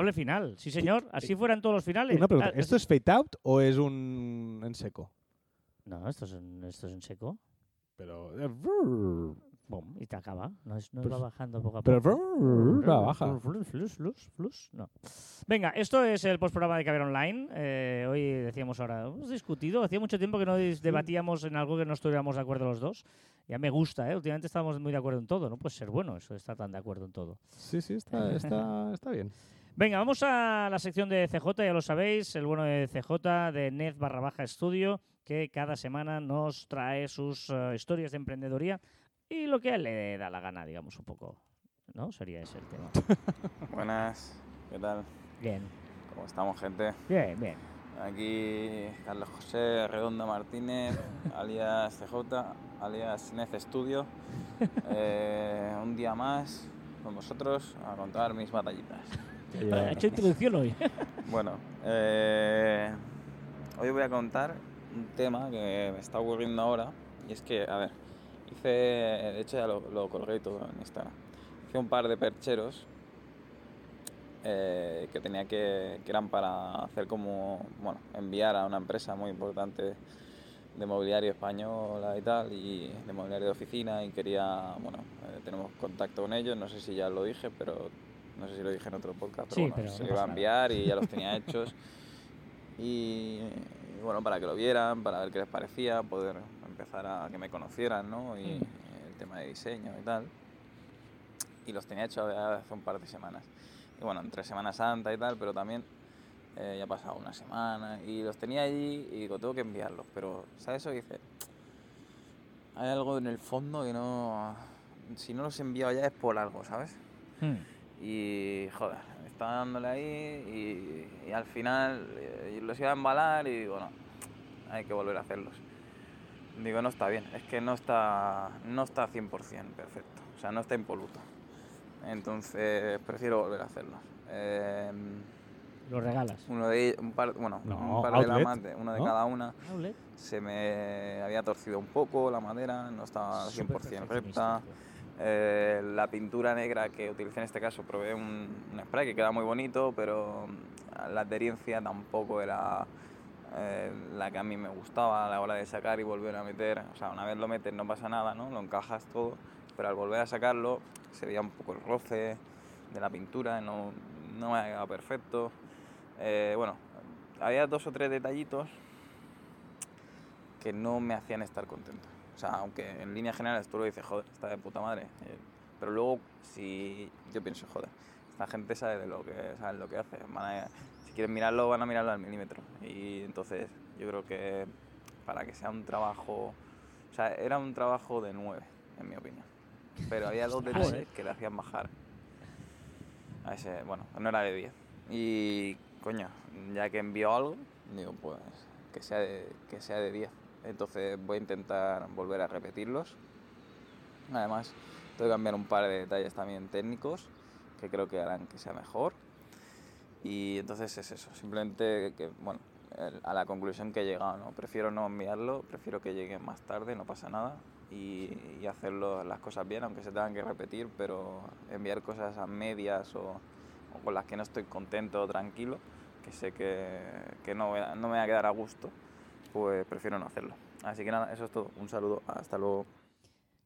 Memorable final, sí señor. Así fueran todos los finales. Una pregunta, Ah, ¿esto es fade out o es un en seco? No, esto es en, esto es en seco. Pero. Bum, y te acaba. No, es, no Pues- va bajando poco a Pero. poco. la baja. Flus, flus, flus, No. Venga, esto es el postprograma de Caber Online. Eh, hoy decíamos ahora, hemos discutido, hacía mucho tiempo que no debatíamos en algo que no estuviéramos de acuerdo los dos. Ya me gusta, ¿eh? Últimamente estamos muy de acuerdo en todo, no puede ser bueno eso de estar tan de acuerdo en todo. Sí, sí, está, está, está bien. Venga, vamos a la sección de CJ, ya lo sabéis, el bueno de CJ de Net barra baja estudio, que cada semana nos trae sus eh, historias de emprendedoría y lo que a él le da la gana, digamos, un poco. ¿No? Sería ese el tema. Buenas, ¿qué tal? Bien, ¿Cómo estamos, gente? bien, bien. Aquí Carlos José Redonda Martínez, alias CJ, alias Nez Studio. Eh, un día más con vosotros a contar mis batallitas. Ha hecho introducción hoy. Bueno, eh, hoy voy a contar un tema que me está ocurriendo ahora y es que, a ver, hice, de hecho ya lo, lo colgué y todo en Instagram, hice un par de percheros eh, que tenía que, que eran para hacer como, bueno, enviar a una empresa muy importante de mobiliario española y tal, y de mobiliario de oficina, y quería, bueno, eh, tenemos contacto con ellos, no sé si ya lo dije, pero no sé si lo dije en otro podcast, pero Sí, bueno, pero se no lo iba a pasa nada. enviar y ya los tenía hechos. Y, y bueno, para que lo vieran, para ver qué les parecía, poder empezar a que me conocieran, ¿no? Y Mm. el tema de diseño y tal. Y los tenía hechos hace un par de semanas. Y bueno, entre Semana Santa y tal, pero también eh, ya ha pasado una semana y los tenía allí y digo, tengo que enviarlos. Pero, ¿sabes eso? Dice, hay algo en el fondo que no... Si no los he enviado ya es por algo, ¿sabes? Hmm. Y joder, estaba dándole ahí y, y al final eh, los iba a embalar y digo, no, hay que volver a hacerlos. Digo, no está bien, es que no está, no está 100% perfecto, o sea, no está impoluto. Entonces prefiero volver a hacerlos. Eh, Lo regalas. uno de ellos- un par, bueno, No, un par de lamas, de- uno de ¿no? cada una Outlet. se me había torcido un poco la madera, no estaba 100% Súper recta. Eh, la pintura negra que utilicé en este caso probé un, un spray que queda muy bonito, pero mm, la adherencia tampoco era eh, la que a mí me gustaba a la hora de sacar y volver a meter. O sea, una vez lo metes no pasa nada, ¿no? Lo encajas todo, pero al volver a sacarlo se veía un poco el roce de la pintura, no, no me ha quedado perfecto. Eh, bueno, había dos o tres detallitos que no me hacían estar contento. O sea, aunque en línea general tú lo dices, joder, está de puta madre. eh, pero luego, si yo pienso, joder, esta gente sabe de lo que, sabe lo que hace. van a- si quieren mirarlo, van a mirarlo al milímetro. Y entonces, yo creo que para que sea un trabajo. O sea, era un trabajo de 9, en mi opinión. Pero había dos Ostras, detalles que le hacían bajar. A ese, bueno, no era de 10. Y, coño, ya que envió algo, digo, pues que sea de, que sea de 10. Entonces voy a intentar volver a repetirlos. Además, tengo que cambiar un par de detalles también técnicos que creo que harán que sea mejor. Y entonces es eso, simplemente que, bueno, a la conclusión que he llegado, ¿no? Prefiero no enviarlo, prefiero que llegue más tarde, no pasa nada, y, y hacerlo las cosas bien, aunque se tengan que repetir, pero enviar cosas a medias o, o con las que no estoy contento o tranquilo, que sé que, que no, no me va a quedar a gusto, pues prefiero no hacerlo. Así que nada, eso es todo. Un saludo, hasta luego.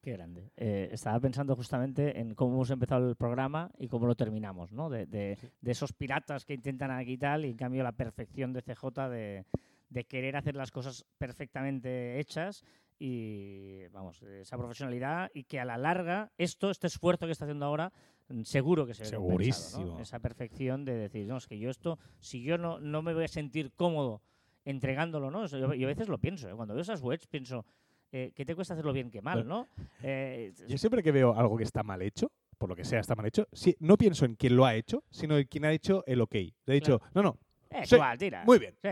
Qué grande. Eh, estaba pensando justamente en cómo hemos empezado el programa y cómo lo terminamos, ¿no? De, de- de esos piratas que intentan aquí tal y en cambio la perfección de CJ de, de querer hacer las cosas perfectamente hechas y, vamos, esa profesionalidad y que a la larga esto, este esfuerzo que está haciendo ahora, mm, seguro que se ve compensado, ¿no? Segurísimo. Esa perfección de decir, no, es que yo esto, si yo no, no me voy a sentir cómodo entregándolo, ¿no? Yo, yo a veces lo pienso, ¿eh? cuando veo esas webs pienso, eh, ¿qué te cuesta hacerlo bien que mal, no? Eh, Yo siempre que veo algo que está mal hecho, por lo que sea está mal hecho, sí, no pienso en quién lo ha hecho, sino en quién ha hecho el ok. Le he dicho, no, no, eh, sí, igual, tira. muy bien, Sí.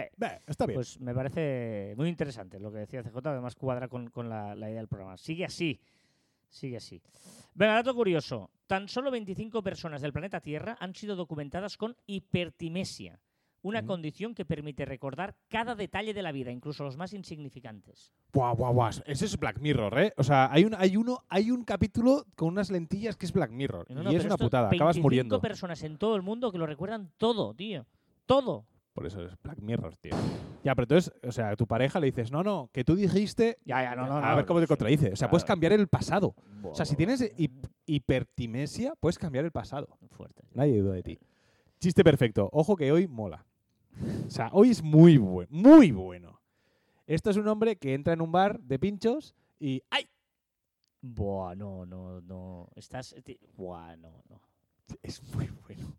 está bien. Pues me parece muy interesante lo que decía CJ, además cuadra con, con la, la idea del programa. Sigue así, sigue así. Venga, dato curioso. Tan solo 25 personas del planeta Tierra han sido documentadas con hipertimesia, una condición que permite recordar cada detalle de la vida, incluso los más insignificantes. Buah, buah, buah. Ese es Black Mirror, ¿eh? O sea, hay un, hay uno, hay un capítulo con unas lentillas que es Black Mirror. No, no, y es una putada, acabas 25 muriendo. personas en todo el mundo que lo recuerdan todo, tío. Todo. Por eso es Black Mirror, tío. Ya, pero entonces, o sea, a tu pareja le dices, no, no, que tú dijiste. Ya, ya, no, no, a no, ver cómo te contradice. O sea, puedes cambiar el pasado. O sea, si tienes hip- hipertimesia, puedes cambiar el pasado. fuerte. Nadie duda de ti. Chiste perfecto. Ojo que hoy mola. O sea, hoy es muy bueno. Muy bueno. Esto es un hombre que entra en un bar de pinchos y. ¡Ay! Buah, no, no, no. Estás. Buah, no, no. Es muy bueno.